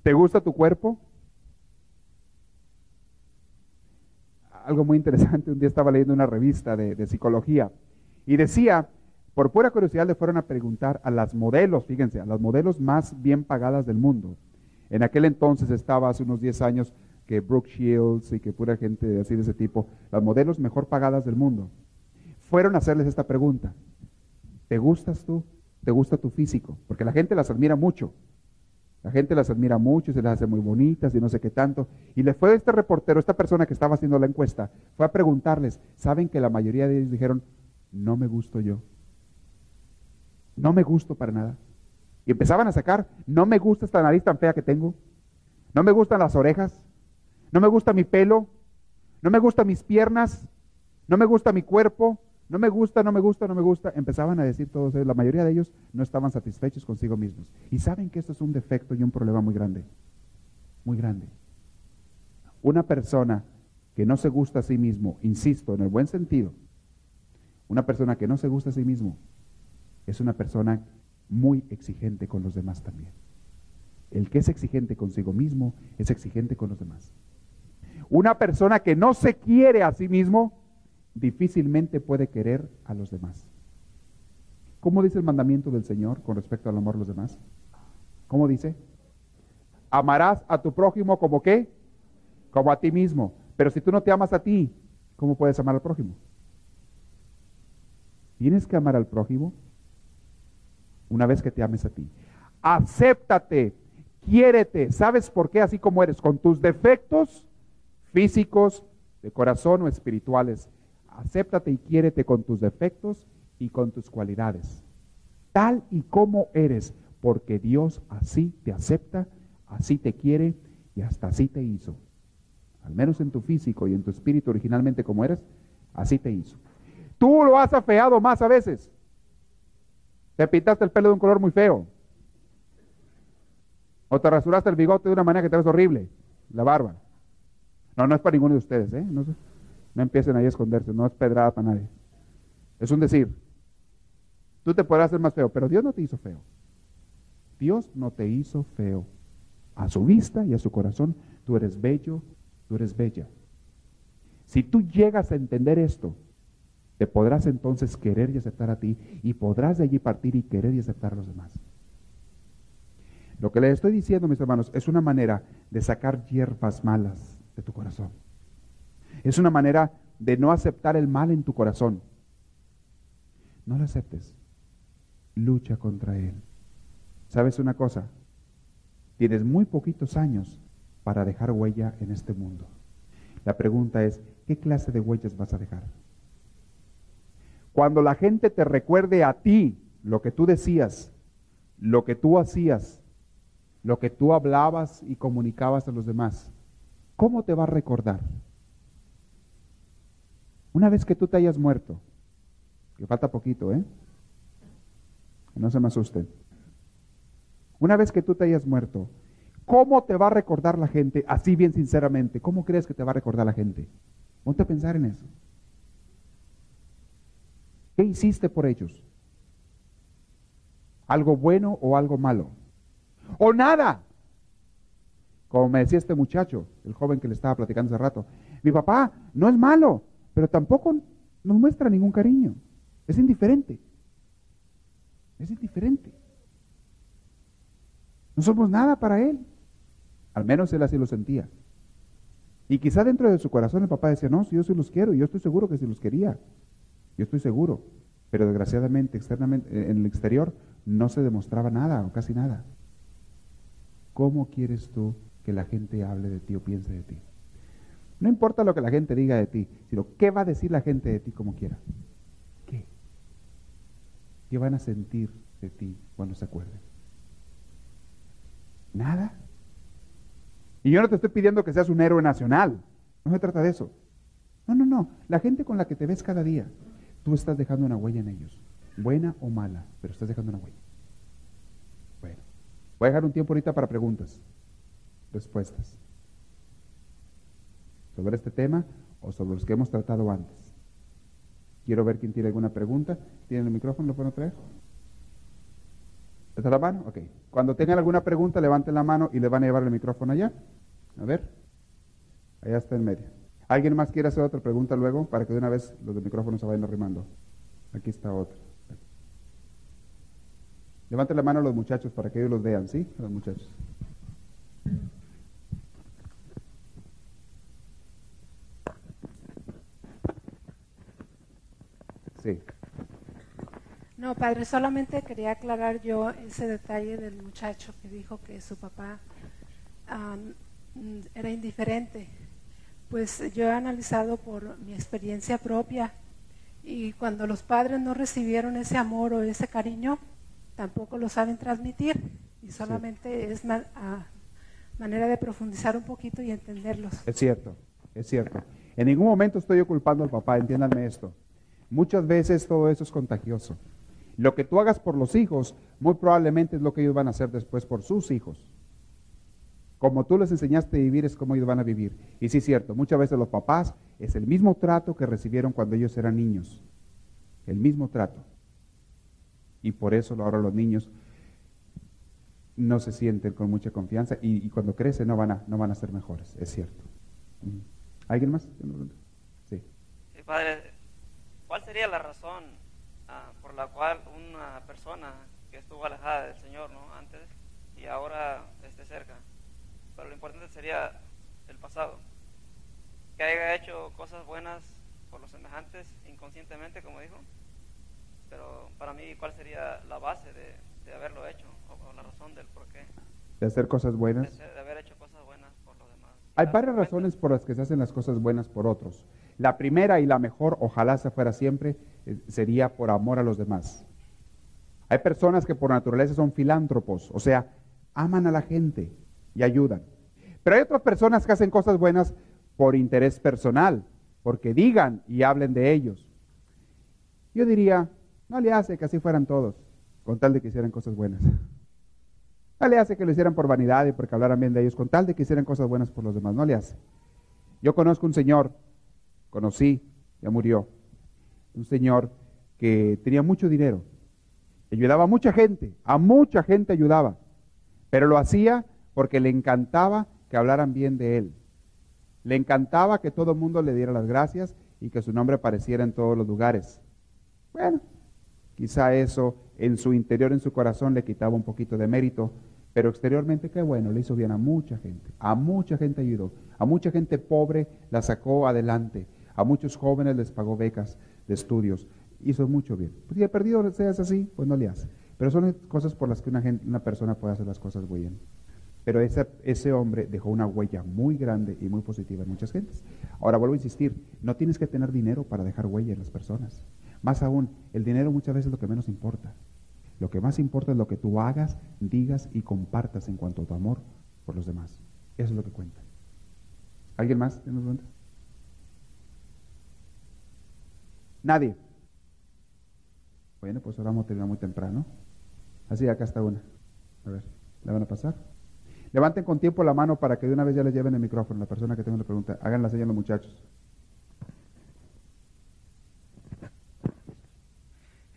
¿Te gusta tu cuerpo? Algo muy interesante, un día estaba leyendo una revista de, psicología y decía, por pura curiosidad le fueron a preguntar a las modelos, fíjense, a las modelos más bien pagadas del mundo. En aquel entonces estaba hace unos 10 años que Brooke Shields y que pura gente así de ese tipo, las modelos mejor pagadas del mundo fueron a hacerles esta pregunta. ¿Te gustas tú? ¿Te gusta tu físico? Porque la gente las admira mucho. La gente las admira mucho se las hace muy bonitas y no sé qué tanto. Y le fue este reportero, esta persona que estaba haciendo la encuesta, fue a preguntarles, ¿saben que la mayoría de ellos dijeron, no me gusto yo? No me gusto para nada. Y empezaban a sacar, no me gusta esta nariz tan fea que tengo, no me gustan las orejas, no me gusta mi pelo, no me gustan mis piernas, no me gusta mi cuerpo, no me gusta, no me gusta, no me gusta. Empezaban a decir todos ellos, la mayoría de ellos no estaban satisfechos consigo mismos. Y saben que esto es un defecto y un problema muy grande, muy grande. Una persona que no se gusta a sí mismo, insisto, en el buen sentido, una persona que no se gusta a sí mismo, es una persona muy exigente con los demás también. El que es exigente consigo mismo es exigente con los demás. Una persona que no se quiere a sí mismo difícilmente puede querer a los demás. ¿Cómo dice el mandamiento del Señor con respecto al amor a los demás? ¿Cómo dice? Amarás a tu prójimo como qué? Como a ti mismo. Pero si tú no te amas a ti, ¿cómo puedes amar al prójimo? Tienes que amar al prójimo una vez que te ames a ti. Acéptate, quiérete. ¿Sabes por qué? Así como eres, con tus defectos físicos, de corazón o espirituales acéptate y quiérete con tus defectos y con tus cualidades, tal y como eres, porque Dios así te acepta, así te quiere y hasta así te hizo. Al menos en tu físico y en tu espíritu originalmente como eres, así te hizo. Tú lo has afeado más a veces. Te pintaste el pelo de un color muy feo. O te rasuraste el bigote de una manera que te ves horrible. La barba. No, no es para ninguno de ustedes, ¿eh? No, no empiecen ahí a esconderse, no es pedrada para nadie. Es un decir. Tú te podrás hacer más feo, pero Dios no te hizo feo. Dios no te hizo feo. A su vista y a su corazón, tú eres bello, tú eres bella. Si tú llegas a entender esto, te podrás entonces querer y aceptar a ti y podrás de allí partir y querer y aceptar a los demás. Lo que les estoy diciendo, mis hermanos, es una manera de sacar hierbas malas de tu corazón. Es una manera de no aceptar el mal en tu corazón. No lo aceptes. Lucha contra él. ¿Sabes una cosa? Tienes muy poquitos años para dejar huella en este mundo. La pregunta es, ¿qué clase de huellas vas a dejar? Cuando la gente te recuerde a ti lo que tú decías, lo que tú hacías, lo que tú hablabas y comunicabas a los demás, ¿cómo te va a recordar? Una vez que tú te hayas muerto, que falta poquito, ¿eh? no se me asusten. Una vez que tú te hayas muerto, ¿cómo te va a recordar la gente? Así bien sinceramente, ¿cómo crees que te va a recordar la gente? Ponte a pensar en eso. ¿Qué hiciste por ellos? ¿Algo bueno o algo malo? ¿O nada? Como me decía este muchacho, el joven que le estaba platicando hace rato, mi papá no es malo, pero tampoco nos muestra ningún cariño. Es indiferente. Es indiferente. No somos nada para él. Al menos él así lo sentía. Y quizá dentro de su corazón el papá decía, no, si yo sí los quiero, y yo estoy seguro que sí los quería. Yo estoy seguro. Pero desgraciadamente, externamente, en el exterior, no se demostraba nada o casi nada. ¿Cómo quieres tú que la gente hable de ti o piense de ti? No importa lo que la gente diga de ti, sino qué va a decir la gente de ti como quiera. ¿Qué? ¿Qué van a sentir de ti cuando se acuerden? Nada. Y yo no te estoy pidiendo que seas un héroe nacional. No se trata de eso. No, no, no. La gente con la que te ves cada día, tú estás dejando una huella en ellos, buena o mala, pero estás dejando una huella. Bueno, voy a dejar un tiempo ahorita para preguntas, respuestas. Sobre este tema o sobre los que hemos tratado antes. Quiero ver quién tiene alguna pregunta. ¿Tienen el micrófono? ¿Lo pueden traer? ¿Está la mano? Ok. Cuando tengan alguna pregunta, levanten la mano y le van a llevar el micrófono allá. A ver. Allá está en medio. ¿Alguien más quiere hacer otra pregunta luego para que de una vez los de micrófono se vayan arrimando? Aquí está otra. Levanten la mano a los muchachos para que ellos los vean, ¿sí? Los muchachos. Sí. No, padre, solamente quería aclarar yo ese detalle del muchacho que dijo que su papá era indiferente pues yo he analizado por mi experiencia propia y cuando los padres no recibieron ese amor o ese cariño, tampoco lo saben transmitir y solamente es manera de profundizar un poquito y entenderlos. Es cierto, es cierto. En ningún momento estoy yo culpando al papá, entiéndanme esto. Muchas veces todo eso es contagioso. Lo que tú hagas por los hijos, muy probablemente es lo que ellos van a hacer después por sus hijos. Como tú les enseñaste a vivir es como ellos van a vivir. Y sí es cierto, muchas veces los papás es el mismo trato que recibieron cuando ellos eran niños. El mismo trato. Y por eso ahora los niños no se sienten con mucha confianza y, cuando crecen no van, a, no van a ser mejores, es cierto. ¿Alguien más? Sí. sí. Padre, ¿cuál sería la razón ah, por la cual una persona que estuvo alejada del Señor ¿no? antes y ahora esté cerca? pero lo importante sería el pasado. Que haya hecho cosas buenas por los semejantes inconscientemente, como dijo. Pero para mí, ¿cuál sería la base de, haberlo hecho? O, la razón del por qué. De hacer cosas buenas. De, haber hecho cosas buenas por los demás. Hay varias razones por las que se hacen las cosas buenas por otros. La primera y la mejor, ojalá se fuera siempre, eh, sería por amor a los demás. Hay personas que por naturaleza son filántropos, o sea, aman a la gente, y ayudan. Pero hay otras personas que hacen cosas buenas por interés personal, porque digan y hablen de ellos. Yo diría, no le hace que así fueran todos. con tal de que hicieran cosas buenas. No le hace que lo hicieran por vanidad y porque hablaran bien de ellos, con tal de que hicieran cosas buenas por los demás. No le hace. Yo conozco un señor, conocí, ya murió, un señor que tenía mucho dinero, ayudaba a mucha gente, a mucha gente ayudaba, pero lo hacía porque le encantaba que hablaran bien de él. Le encantaba que todo el mundo le diera las gracias y que su nombre apareciera en todos los lugares. Bueno, quizá eso en su interior, en su corazón, le quitaba un poquito de mérito, pero exteriormente, qué bueno, le hizo bien a mucha gente, a mucha gente ayudó, a mucha gente pobre la sacó adelante, a muchos jóvenes les pagó becas de estudios, hizo mucho bien. Pues si he perdido seas así, pues no le hace. Pero son cosas por las que una, gente, una persona puede hacer las cosas bien. Pero ese, ese hombre dejó una huella muy grande y muy positiva en muchas gentes. Ahora vuelvo a insistir, no tienes que tener dinero para dejar huella en las personas. Más aún, el dinero muchas veces es lo que menos importa. Lo que más importa es lo que tú hagas, digas y compartas en cuanto a tu amor por los demás. Eso es lo que cuenta. ¿Alguien más tiene pregunta? Nadie. Bueno, pues ahora vamos a terminar muy temprano. Así, acá está una. A ver, ¿le van a pasar? Levanten con tiempo la mano para que de una vez ya les lleven el micrófono. La persona que tenga la pregunta, hagan la señal los muchachos.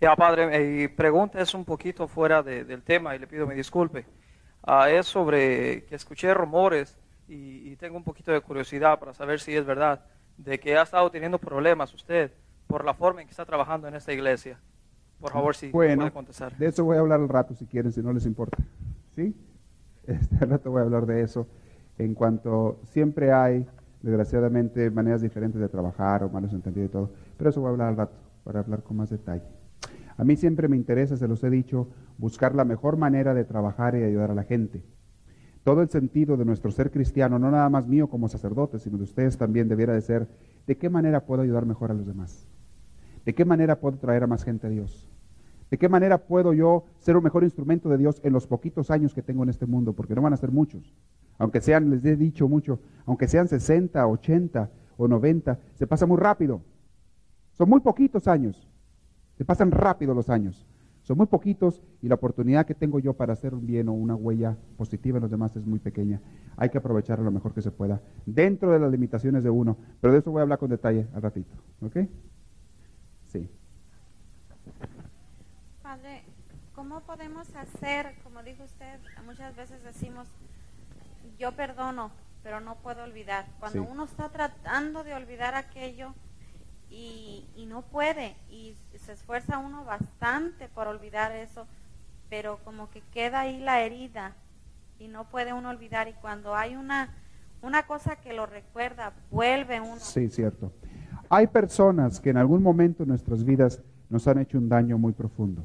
Ya, padre, mi pregunta es un poquito fuera del tema y le pido mi disculpe. Ah, es sobre que escuché rumores y, tengo un poquito de curiosidad para saber si es verdad, de que ha estado teniendo problemas usted por la forma en que está trabajando en esta iglesia. Por favor, si puede contestar. De eso voy a hablar al rato, si quieren, si no les importa. ¿Sí? Este rato voy a hablar de eso. En cuanto siempre hay, desgraciadamente, maneras diferentes de trabajar o malos entendidos y todo. Pero eso voy a hablar al rato, para hablar con más detalle. A mí siempre me interesa, se los he dicho, buscar la mejor manera de trabajar y ayudar a la gente. Todo el sentido de nuestro ser cristiano, no nada más mío como sacerdote, sino de ustedes también debiera de ser, ¿de qué manera puedo ayudar mejor a los demás? ¿De qué manera puedo traer a más gente a Dios? ¿De qué manera puedo yo ser un mejor instrumento de Dios en los poquitos años que tengo en este mundo? Porque no van a ser muchos. Aunque sean, les he dicho mucho, aunque sean 60, 80 o 90, se pasa muy rápido. Son muy poquitos años. Se pasan rápido los años. Son muy poquitos y la oportunidad que tengo yo para hacer un bien o una huella positiva en los demás es muy pequeña. Hay que aprovecharlo lo mejor que se pueda, dentro de las limitaciones de uno. Pero de eso voy a hablar con detalle al ratito. ¿Ok? Sí. Padre, ¿cómo podemos hacer, como dijo usted, muchas veces decimos, yo perdono, pero no puedo olvidar. Cuando uno está tratando de olvidar aquello y, no puede, y se esfuerza uno bastante por olvidar eso, pero como que queda ahí la herida y no puede uno olvidar. Y cuando hay una, una cosa que lo recuerda, vuelve uno. Sí, cierto. Hay personas que en algún momento en nuestras vidas nos han hecho un daño muy profundo.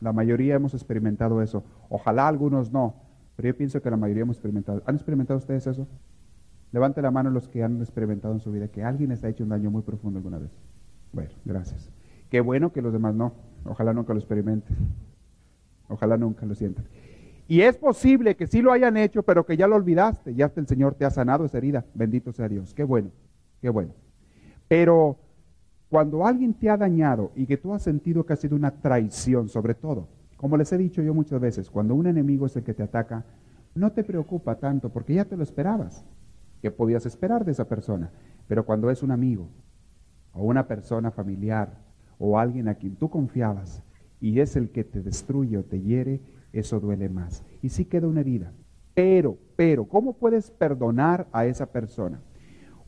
La mayoría hemos experimentado eso. Ojalá algunos no, pero yo pienso que la mayoría hemos experimentado. ¿Han experimentado ustedes eso? Levante la mano los que han experimentado en su vida que alguien les ha hecho un daño muy profundo alguna vez. Bueno, gracias. Qué bueno que los demás no. Ojalá nunca lo experimenten. Ojalá nunca lo sientan. Y es posible que sí lo hayan hecho, pero que ya lo olvidaste. Ya hasta el Señor te ha sanado esa herida. Bendito sea Dios. Qué bueno, qué bueno. Pero cuando alguien te ha dañado y que tú has sentido que ha sido una traición, sobre todo, como les he dicho yo muchas veces, cuando un enemigo es el que te ataca, no te preocupa tanto porque ya te lo esperabas, que podías esperar de esa persona. Pero cuando es un amigo o una persona familiar o alguien a quien tú confiabas y es el que te destruye o te hiere, eso duele más. Y sí queda una herida. Pero, pero, ¿cómo puedes perdonar a esa persona?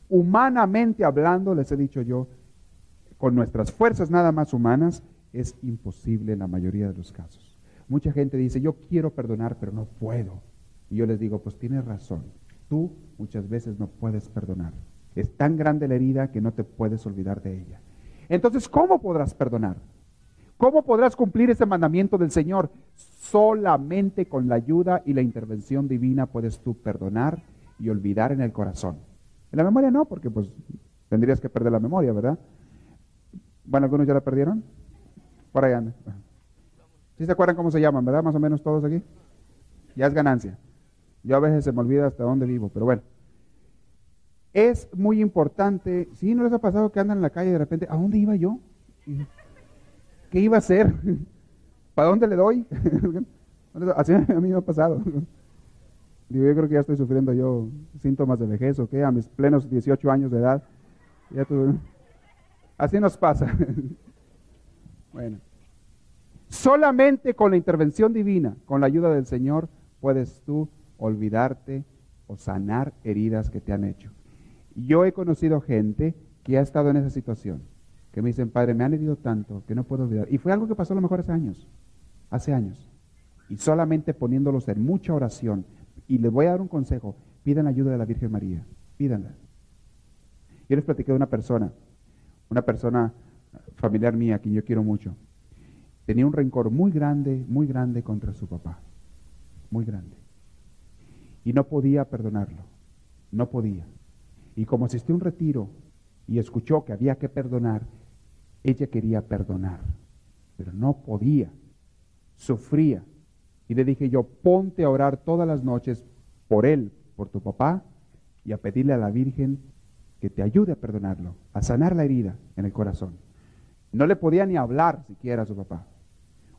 Humanamente hablando, les he dicho yo, con nuestras fuerzas nada más humanas, es imposible en la mayoría de los casos. Mucha gente dice, yo quiero perdonar, pero no puedo. Y yo les digo, pues tienes razón. Tú muchas veces no puedes perdonar. Es tan grande la herida que no te puedes olvidar de ella. Entonces, ¿cómo podrás perdonar? ¿Cómo podrás cumplir ese mandamiento del Señor? Solamente con la ayuda y la intervención divina puedes tú perdonar y olvidar en el corazón. En la memoria no, porque pues tendrías que perder la memoria, ¿verdad? Bueno, algunos ya la perdieron. Por ahí anda. ¿Sí se acuerdan cómo se llaman, verdad? Más o menos todos aquí. Ya es ganancia. Yo a veces se me olvida hasta dónde vivo, pero bueno. Es muy importante. Si no les ha pasado que andan en la calle de repente, ¿a dónde iba yo? ¿Qué iba a hacer? ¿Para dónde le doy? Así a mí me ha pasado. Digo, yo creo que ya estoy sufriendo yo síntomas de vejez o qué, a mis plenos 18 años de edad. Ya Así nos pasa. bueno. Solamente con la intervención divina, con la ayuda del Señor, puedes tú olvidarte o sanar heridas que te han hecho. Yo he conocido gente que ha estado en esa situación, que me dicen, Padre, me han herido tanto que no puedo olvidar. Y fue algo que pasó a lo mejor hace años, hace años. Y solamente poniéndolos en mucha oración, y les voy a dar un consejo, pidan ayuda de la Virgen María, pídanla. Yo les platiqué de una persona, una persona familiar mía, quien yo quiero mucho. Tenía un rencor muy grande, muy grande contra su papá, muy grande. Y no podía perdonarlo, no podía. Y como asistió a un retiro y escuchó que había que perdonar, ella quería perdonar, pero no podía, sufría. Y le dije yo, ponte a orar todas las noches por él, por tu papá, y a pedirle a la Virgen que te ayude a perdonarlo, a sanar la herida en el corazón. No le podía ni hablar siquiera a su papá.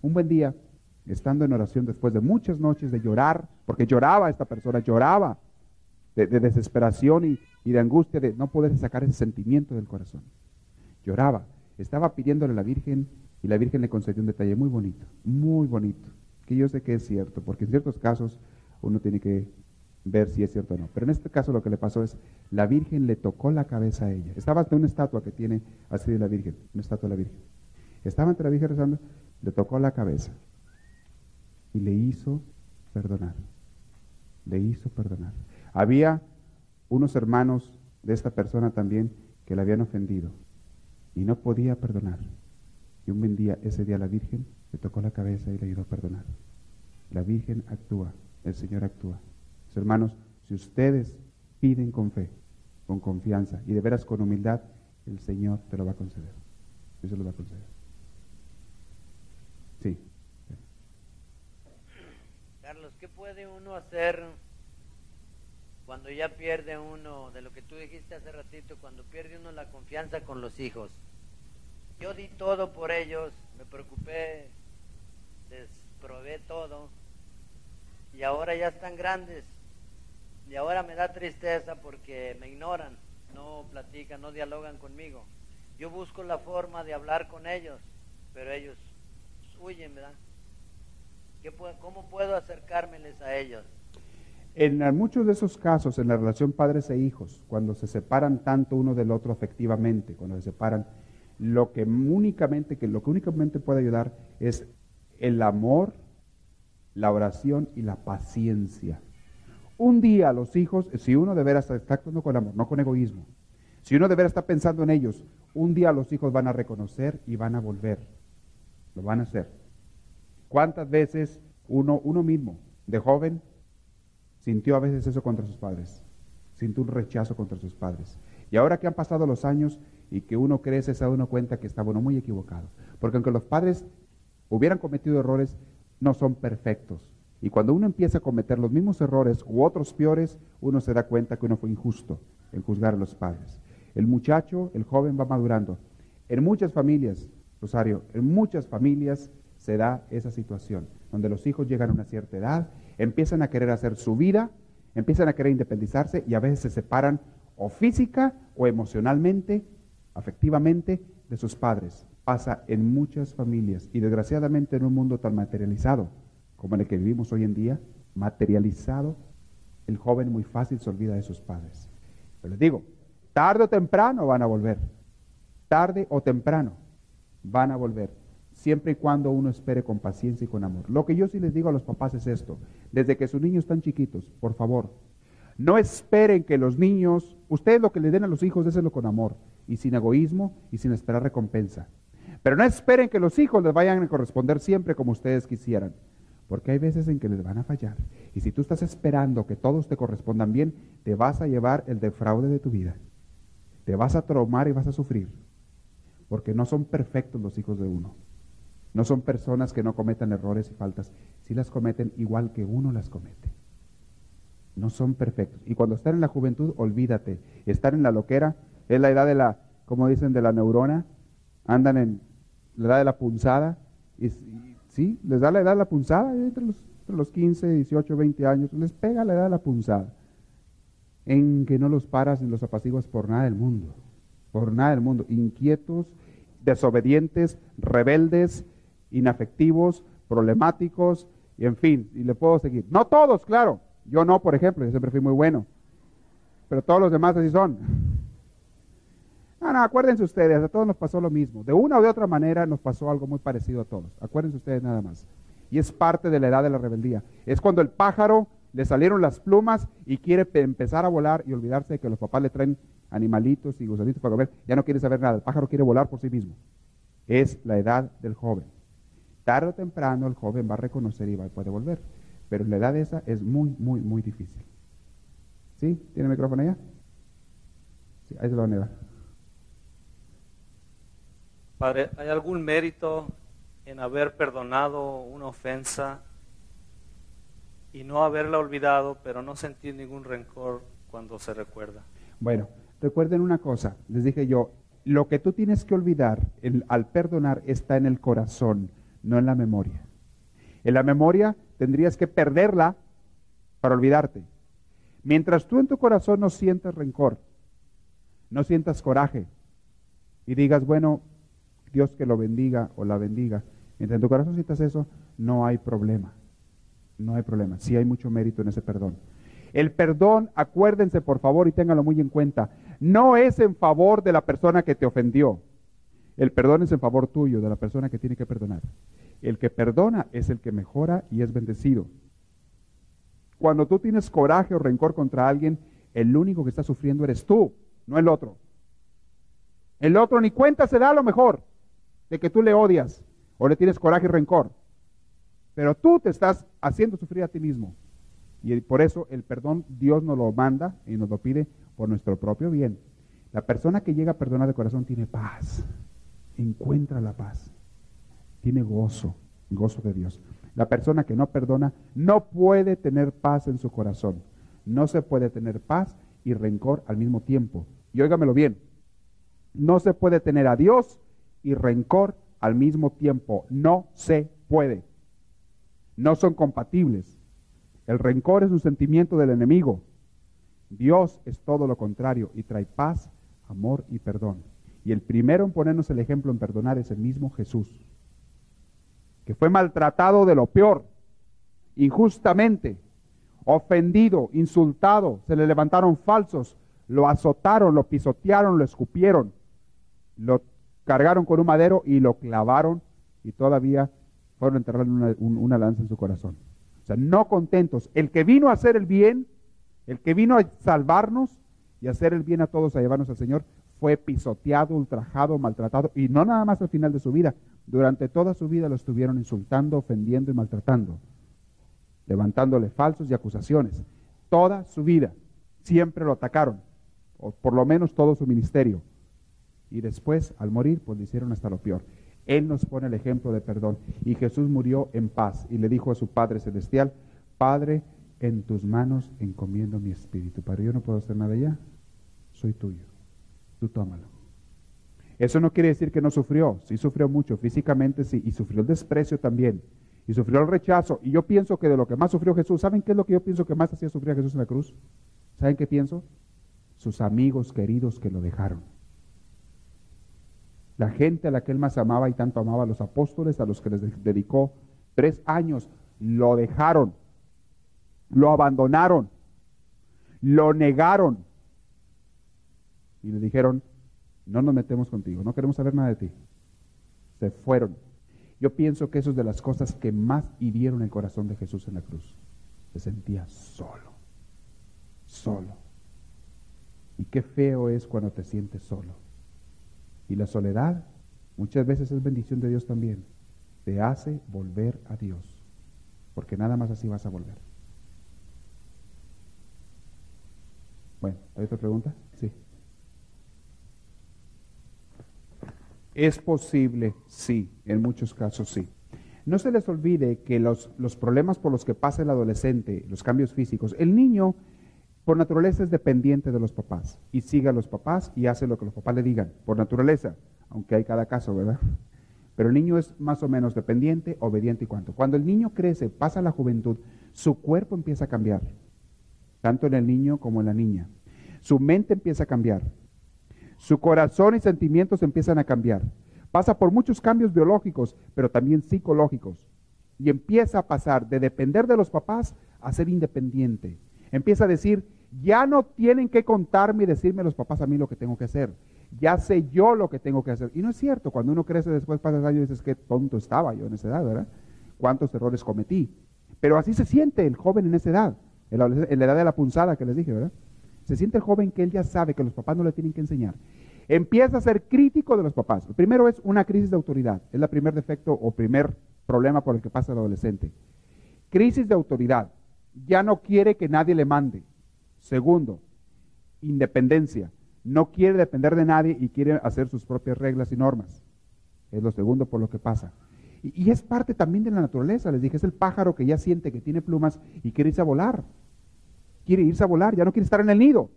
Un buen día, estando en oración después de muchas noches de llorar, porque lloraba esta persona, lloraba de, desesperación y, de angustia de no poder sacar ese sentimiento del corazón. Lloraba, estaba pidiéndole a la Virgen y la Virgen le concedió un detalle muy bonito, muy bonito, que yo sé que es cierto, porque en ciertos casos uno tiene que ver si es cierto o no. Pero en este caso lo que le pasó es, la Virgen le tocó la cabeza a ella. Estaba ante una estatua que tiene así de la Virgen, una estatua de la Virgen. Estaba ante la Virgen rezando, le tocó la cabeza y le hizo perdonar. Le hizo perdonar. Había unos hermanos de esta persona también que le habían ofendido y no podía perdonar. Y un buen día, ese día la Virgen le tocó la cabeza y le ayudó a perdonar. La Virgen actúa, el Señor actúa. hermanos, si ustedes piden con fe, con confianza y de veras con humildad, el Señor te lo va a conceder. Eso lo va a conceder. Sí. ¿Qué puede uno hacer cuando ya pierde uno, de lo que tú dijiste hace ratito, cuando pierde uno la confianza con los hijos? Yo di todo por ellos, me preocupé, les probé todo, y ahora ya están grandes, y ahora me da tristeza porque me ignoran, no platican, no dialogan conmigo. Yo busco la forma de hablar con ellos, pero ellos huyen, ¿verdad? ¿Cómo puedo acercármeles a ellos? En muchos de esos casos, en la relación padres e hijos, cuando se separan tanto uno del otro afectivamente, cuando se separan, lo que únicamente, que lo que únicamente puede ayudar es el amor, la oración y la paciencia. Un día los hijos, si uno de veras está actuando con amor, no con egoísmo, si uno de veras está pensando en ellos, un día los hijos van a reconocer y van a volver. Lo van a hacer. ¿Cuántas veces uno, uno mismo, de joven, sintió a veces eso contra sus padres? Sintió un rechazo contra sus padres. Y ahora que han pasado los años y que uno crece, se da uno cuenta que estaba uno muy equivocado. Porque aunque los padres hubieran cometido errores, no son perfectos. Y cuando uno empieza a cometer los mismos errores u otros peores, uno se da cuenta que uno fue injusto en juzgar a los padres. El muchacho, el joven va madurando. En muchas familias Rosario, en muchas familias se da esa situación, donde los hijos llegan a una cierta edad, empiezan a querer hacer su vida, empiezan a querer independizarse y a veces se separan o física o emocionalmente, afectivamente, de sus padres. Pasa en muchas familias y desgraciadamente en un mundo tan materializado como en el que vivimos hoy en día, materializado, el joven muy fácil se olvida de sus padres. Pero les digo, tarde o temprano van a volver, tarde o temprano van a volver, siempre y cuando uno espere con paciencia y con amor. Lo que yo sí les digo a los papás es esto, desde que sus niños están chiquitos, por favor, no esperen que los niños, ustedes lo que le den a los hijos, désenlo con amor y sin egoísmo y sin esperar recompensa. Pero no esperen que los hijos les vayan a corresponder siempre como ustedes quisieran, porque hay veces en que les van a fallar. Y si tú estás esperando que todos te correspondan bien, te vas a llevar el defraude de tu vida. Te vas a traumar y vas a sufrir porque no son perfectos los hijos de uno. No son personas que no cometan errores y faltas, si las cometen igual que uno las comete. No son perfectos. Y cuando están en la juventud, olvídate. Estar en la loquera es la edad de la, como dicen, de la neurona. Andan en la edad de la punzada y, ¿Sí? Les da la edad de la punzada entre los, entre los 15, 18, 20 años. Les pega la edad de la punzada. En que no los paras ni los apaciguas por nada del mundo. Por nada del mundo. Inquietos, desobedientes, rebeldes, inafectivos, problemáticos, y en fin, y le puedo seguir. No todos, claro. Yo no, por ejemplo, yo siempre fui muy bueno. Pero todos los demás así son. No, no, acuérdense ustedes, a todos nos pasó lo mismo. De una o de otra manera nos pasó algo muy parecido a todos. Acuérdense ustedes nada más. Y es parte de la edad de la rebeldía. Es cuando el pájaro le salieron las plumas y quiere empezar a volar y olvidarse de que los papás le traen animalitos y gusanitos para comer. Ya no quiere saber nada. El pájaro quiere volar por sí mismo. Es la edad del joven. Tarde o temprano el joven va a reconocer y va, puede volver. Pero la edad esa es muy, muy, muy difícil. ¿Sí? ¿Tiene micrófono ya? Sí, ahí se lo van a dar. Padre, ¿hay algún mérito en haber perdonado una ofensa y no haberla olvidado, pero no sentir ningún rencor cuando se recuerda? Bueno, recuerden una cosa, les dije yo, lo que tú tienes que olvidar al perdonar está en el corazón, no en la memoria. En la memoria tendrías que perderla para olvidarte. Mientras tú en tu corazón no sientas rencor, no sientas coraje y digas, bueno, Dios que lo bendiga o la bendiga, mientras en tu corazón sientas eso, no hay problema. No hay problema. Sí hay mucho mérito en ese perdón. El perdón, acuérdense por favor y ténganlo muy en cuenta, no es en favor de la persona que te ofendió. El perdón es en favor tuyo, de la persona que tiene que perdonar. El que perdona es el que mejora y es bendecido. Cuando tú tienes coraje o rencor contra alguien, el único que está sufriendo eres tú, no el otro. El otro ni cuenta se da a lo mejor de que tú le odias o le tienes coraje y rencor. Pero tú te estás haciendo sufrir a ti mismo. Y por eso el perdón Dios nos lo manda y nos lo pide por nuestro propio bien. La persona que llega a perdonar de corazón tiene paz, encuentra la paz, tiene gozo, gozo de Dios. La persona que no perdona no puede tener paz en su corazón. No se puede tener paz y rencor al mismo tiempo. Y óigamelo bien, no se puede tener a Dios y rencor al mismo tiempo. No se puede. No son compatibles. El rencor es un sentimiento del enemigo. Dios es todo lo contrario y trae paz, amor y perdón. Y el primero en ponernos el ejemplo en perdonar es el mismo Jesús que fue maltratado de lo peor, injustamente, ofendido, insultado, se le levantaron falsos, lo azotaron, lo pisotearon, lo escupieron, lo cargaron con un madero y lo clavaron y todavía fueron a enterrarle una, una lanza en su corazón. O sea, no contentos. El que vino a hacer el bien, el que vino a salvarnos y a hacer el bien a todos, a llevarnos al Señor, fue pisoteado, ultrajado, maltratado, y no nada más al final de su vida, durante toda su vida lo estuvieron insultando, ofendiendo y maltratando, levantándole falsos y acusaciones. Toda su vida siempre lo atacaron, o por lo menos todo su ministerio. Y después, al morir, pues le hicieron hasta lo peor. Él nos pone el ejemplo de perdón. Y Jesús murió en paz y le dijo a su Padre Celestial, Padre, en tus manos encomiendo mi espíritu. Padre, yo no puedo hacer nada ya, soy tuyo. Tú tómalo. Eso no quiere decir que no sufrió, sí sufrió mucho, físicamente sí, y sufrió el desprecio también, y sufrió el rechazo. Y yo pienso que de lo que más sufrió Jesús, ¿saben qué es lo que yo pienso que más hacía sufrir a Jesús en la cruz? ¿Saben qué pienso? Sus amigos queridos que lo dejaron. La gente a la que él más amaba y tanto amaba, los apóstoles a los que les dedicó tres años, lo dejaron, lo abandonaron, lo negaron y le dijeron, no nos metemos contigo, no queremos saber nada de ti. Se fueron. Yo pienso que eso es de las cosas que más hirieron el corazón de Jesús en la cruz. Se sentía solo, solo. Y qué feo es cuando te sientes solo. Y la soledad muchas veces es bendición de Dios también. Te hace volver a Dios. Porque nada más así vas a volver. Bueno, ¿hay otra pregunta? Sí. Es posible, sí, en muchos casos sí. No se les olvide que los, los, problemas por los que pasa el adolescente, los cambios físicos, el niño por naturaleza es dependiente de los papás y sigue a los papás y hace lo que los papás le digan, por naturaleza, aunque hay cada caso, ¿verdad? Pero el niño es más o menos dependiente, obediente y cuanto. Cuando el niño crece, pasa la juventud, su cuerpo empieza a cambiar, tanto en el niño como en la niña. Su mente empieza a cambiar. Su corazón y sentimientos empiezan a cambiar. Pasa por muchos cambios biológicos, pero también psicológicos. Y empieza a pasar de depender de los papás a ser independiente. Empieza a decir, ya no tienen que contarme y decirme los papás a mí lo que tengo que hacer. Ya sé yo lo que tengo que hacer. Y no es cierto, cuando uno crece después, pasas años y dices, qué tonto estaba yo en esa edad, ¿verdad? ¿Cuántos errores cometí? Pero así se siente el joven en esa edad, en la, en la edad de la punzada que les dije, ¿verdad? Se siente joven que él ya sabe que los papás no le tienen que enseñar. Empieza a ser crítico de los papás. El primero es una crisis de autoridad. Es el primer defecto o primer problema por el que pasa el adolescente. Crisis de autoridad. Ya no quiere que nadie le mande. Segundo, independencia. No quiere depender de nadie y quiere hacer sus propias reglas y normas. Es lo segundo por lo que pasa. Y, es parte también de la naturaleza. Les dije, es el pájaro que ya siente que tiene plumas y quiere irse a volar. Quiere irse a volar, ya no quiere estar en el nido.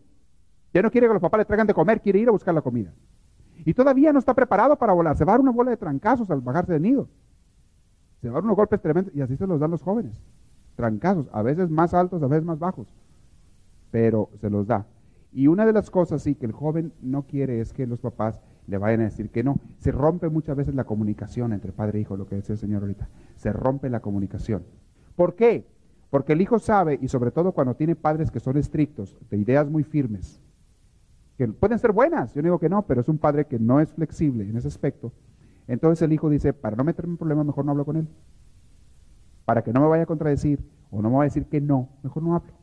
Ya no quiere que los papás le traigan de comer, quiere ir a buscar la comida. Y todavía no está preparado para volar. Se va a dar una bola de trancazos al bajarse del nido. Se va a dar unos golpes tremendos y así se los dan los jóvenes. Trancazos, a veces más altos, a veces más bajos pero se los da. Y una de las cosas sí que el joven no quiere es que los papás le vayan a decir que no. Se rompe muchas veces la comunicación entre padre e hijo, lo que decía el Señor ahorita. Se rompe la comunicación. ¿Por qué? Porque el hijo sabe, y sobre todo cuando tiene padres que son estrictos, de ideas muy firmes, que pueden ser buenas, yo no digo que no, pero es un padre que no es flexible en ese aspecto. Entonces el hijo dice, para no meterme en problemas, mejor no hablo con él. Para que no me vaya a contradecir o no me vaya a decir que no, mejor no hablo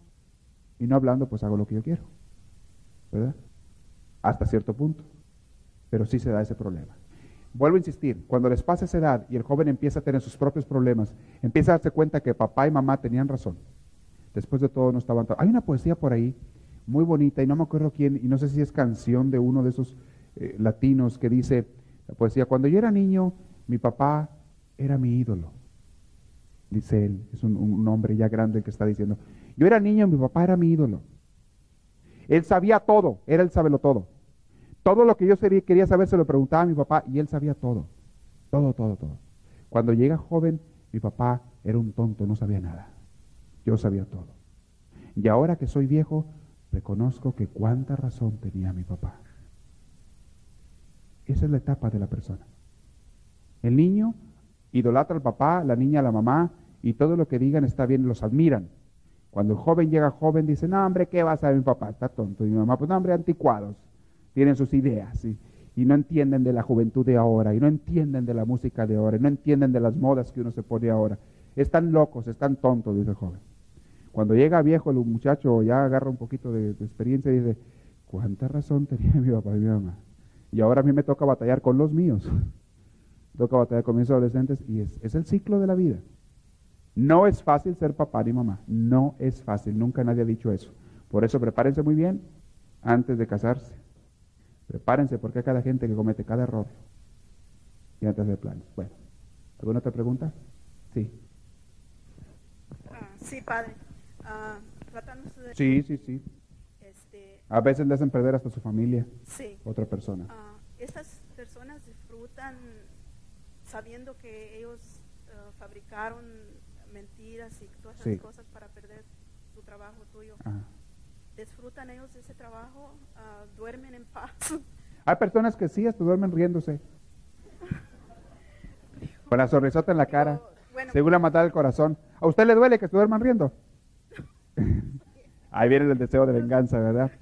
y no hablando, pues hago lo que yo quiero. ¿Verdad? Hasta cierto punto. Pero sí se da ese problema. Vuelvo a insistir, cuando les pasa esa edad y el joven empieza a tener sus propios problemas, empieza a darse cuenta que papá y mamá tenían razón. Después de todo no estaban... Hay una poesía por ahí muy bonita y no me acuerdo quién, y no sé si es canción de uno de esos eh, latinos que dice la poesía, cuando yo era niño, mi papá era mi ídolo. Dice él, es un, hombre ya grande que está diciendo, yo era niño, mi papá era mi ídolo. Él sabía todo, era el sabelo todo. Todo lo que yo quería saber se lo preguntaba a mi papá y él sabía todo. Todo, todo, todo. Cuando llega joven, mi papá era un tonto, no sabía nada. Yo sabía todo. Y ahora que soy viejo, reconozco que cuánta razón tenía mi papá. Esa es la etapa de la persona. El niño idolatra al papá, la niña a la mamá, y todo lo que digan está bien, los admiran. Cuando el joven llega joven, dice, no, hombre, ¿qué va a saber mi papá? Está tonto. Y mi mamá, pues, no, hombre, anticuados. Tienen sus ideas y, y no entienden de la juventud de ahora, y no entienden de la música de ahora, y no entienden de las modas que uno se pone ahora. Están locos, están tontos, dice el joven. Cuando llega viejo, el muchacho ya agarra un poquito de, experiencia y dice, ¿cuánta razón tenía mi papá y mi mamá? Y ahora a mí me toca batallar con los míos. toca batallar con mis adolescentes y es, es el ciclo de la vida. No es fácil ser papá ni mamá, no es fácil, nunca nadie ha dicho eso. Por eso prepárense muy bien antes de casarse. Prepárense porque hay cada gente que comete cada error y antes de planes. Bueno, ¿alguna otra pregunta? Sí. Ah, sí, padre. Ah, de... Sí, sí, sí. Este... A veces le hacen perder hasta su familia. Sí. Otra persona. Ah, estas personas disfrutan sabiendo que ellos fabricaron mentiras y todas esas cosas para perder su trabajo tuyo. ¿Disfrutan ellos de ese trabajo? Ah, ¿Duermen en paz? Hay personas que sí, hasta duermen riéndose. Con la sonrisota en la cara. según la matar el corazón. ¿A usted le duele que se duerman riendo? Ahí viene el deseo de venganza, ¿verdad?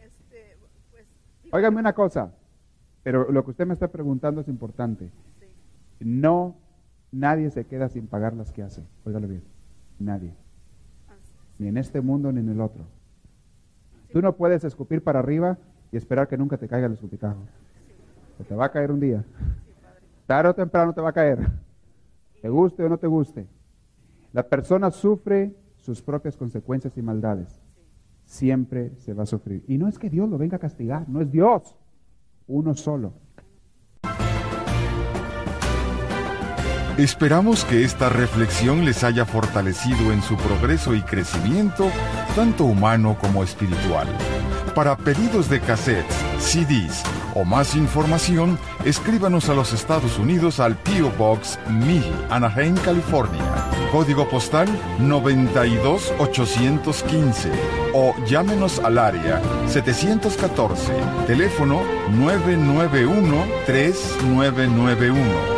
Este, pues, Óigame una cosa, pero lo que usted me está preguntando es importante. No Nadie se queda sin pagar las que hace. Óigalo bien. Nadie. Ni en este mundo ni en el otro. Tú no puedes escupir para arriba y esperar que nunca te caiga el escupitajo. te va a caer un día. Tarde o temprano te va a caer. Te guste o no te guste. La persona sufre sus propias consecuencias y maldades. Siempre se va a sufrir. Y no es que Dios lo venga a castigar, no es Dios. Uno solo. Esperamos que esta reflexión les haya fortalecido en su progreso y crecimiento, tanto humano como espiritual. Para pedidos de cassettes, CDs o más información, escríbanos a los Estados Unidos al P.O. Box 1000, Anaheim, California. Código postal 92815 o llámenos al área 714, teléfono 991-3991.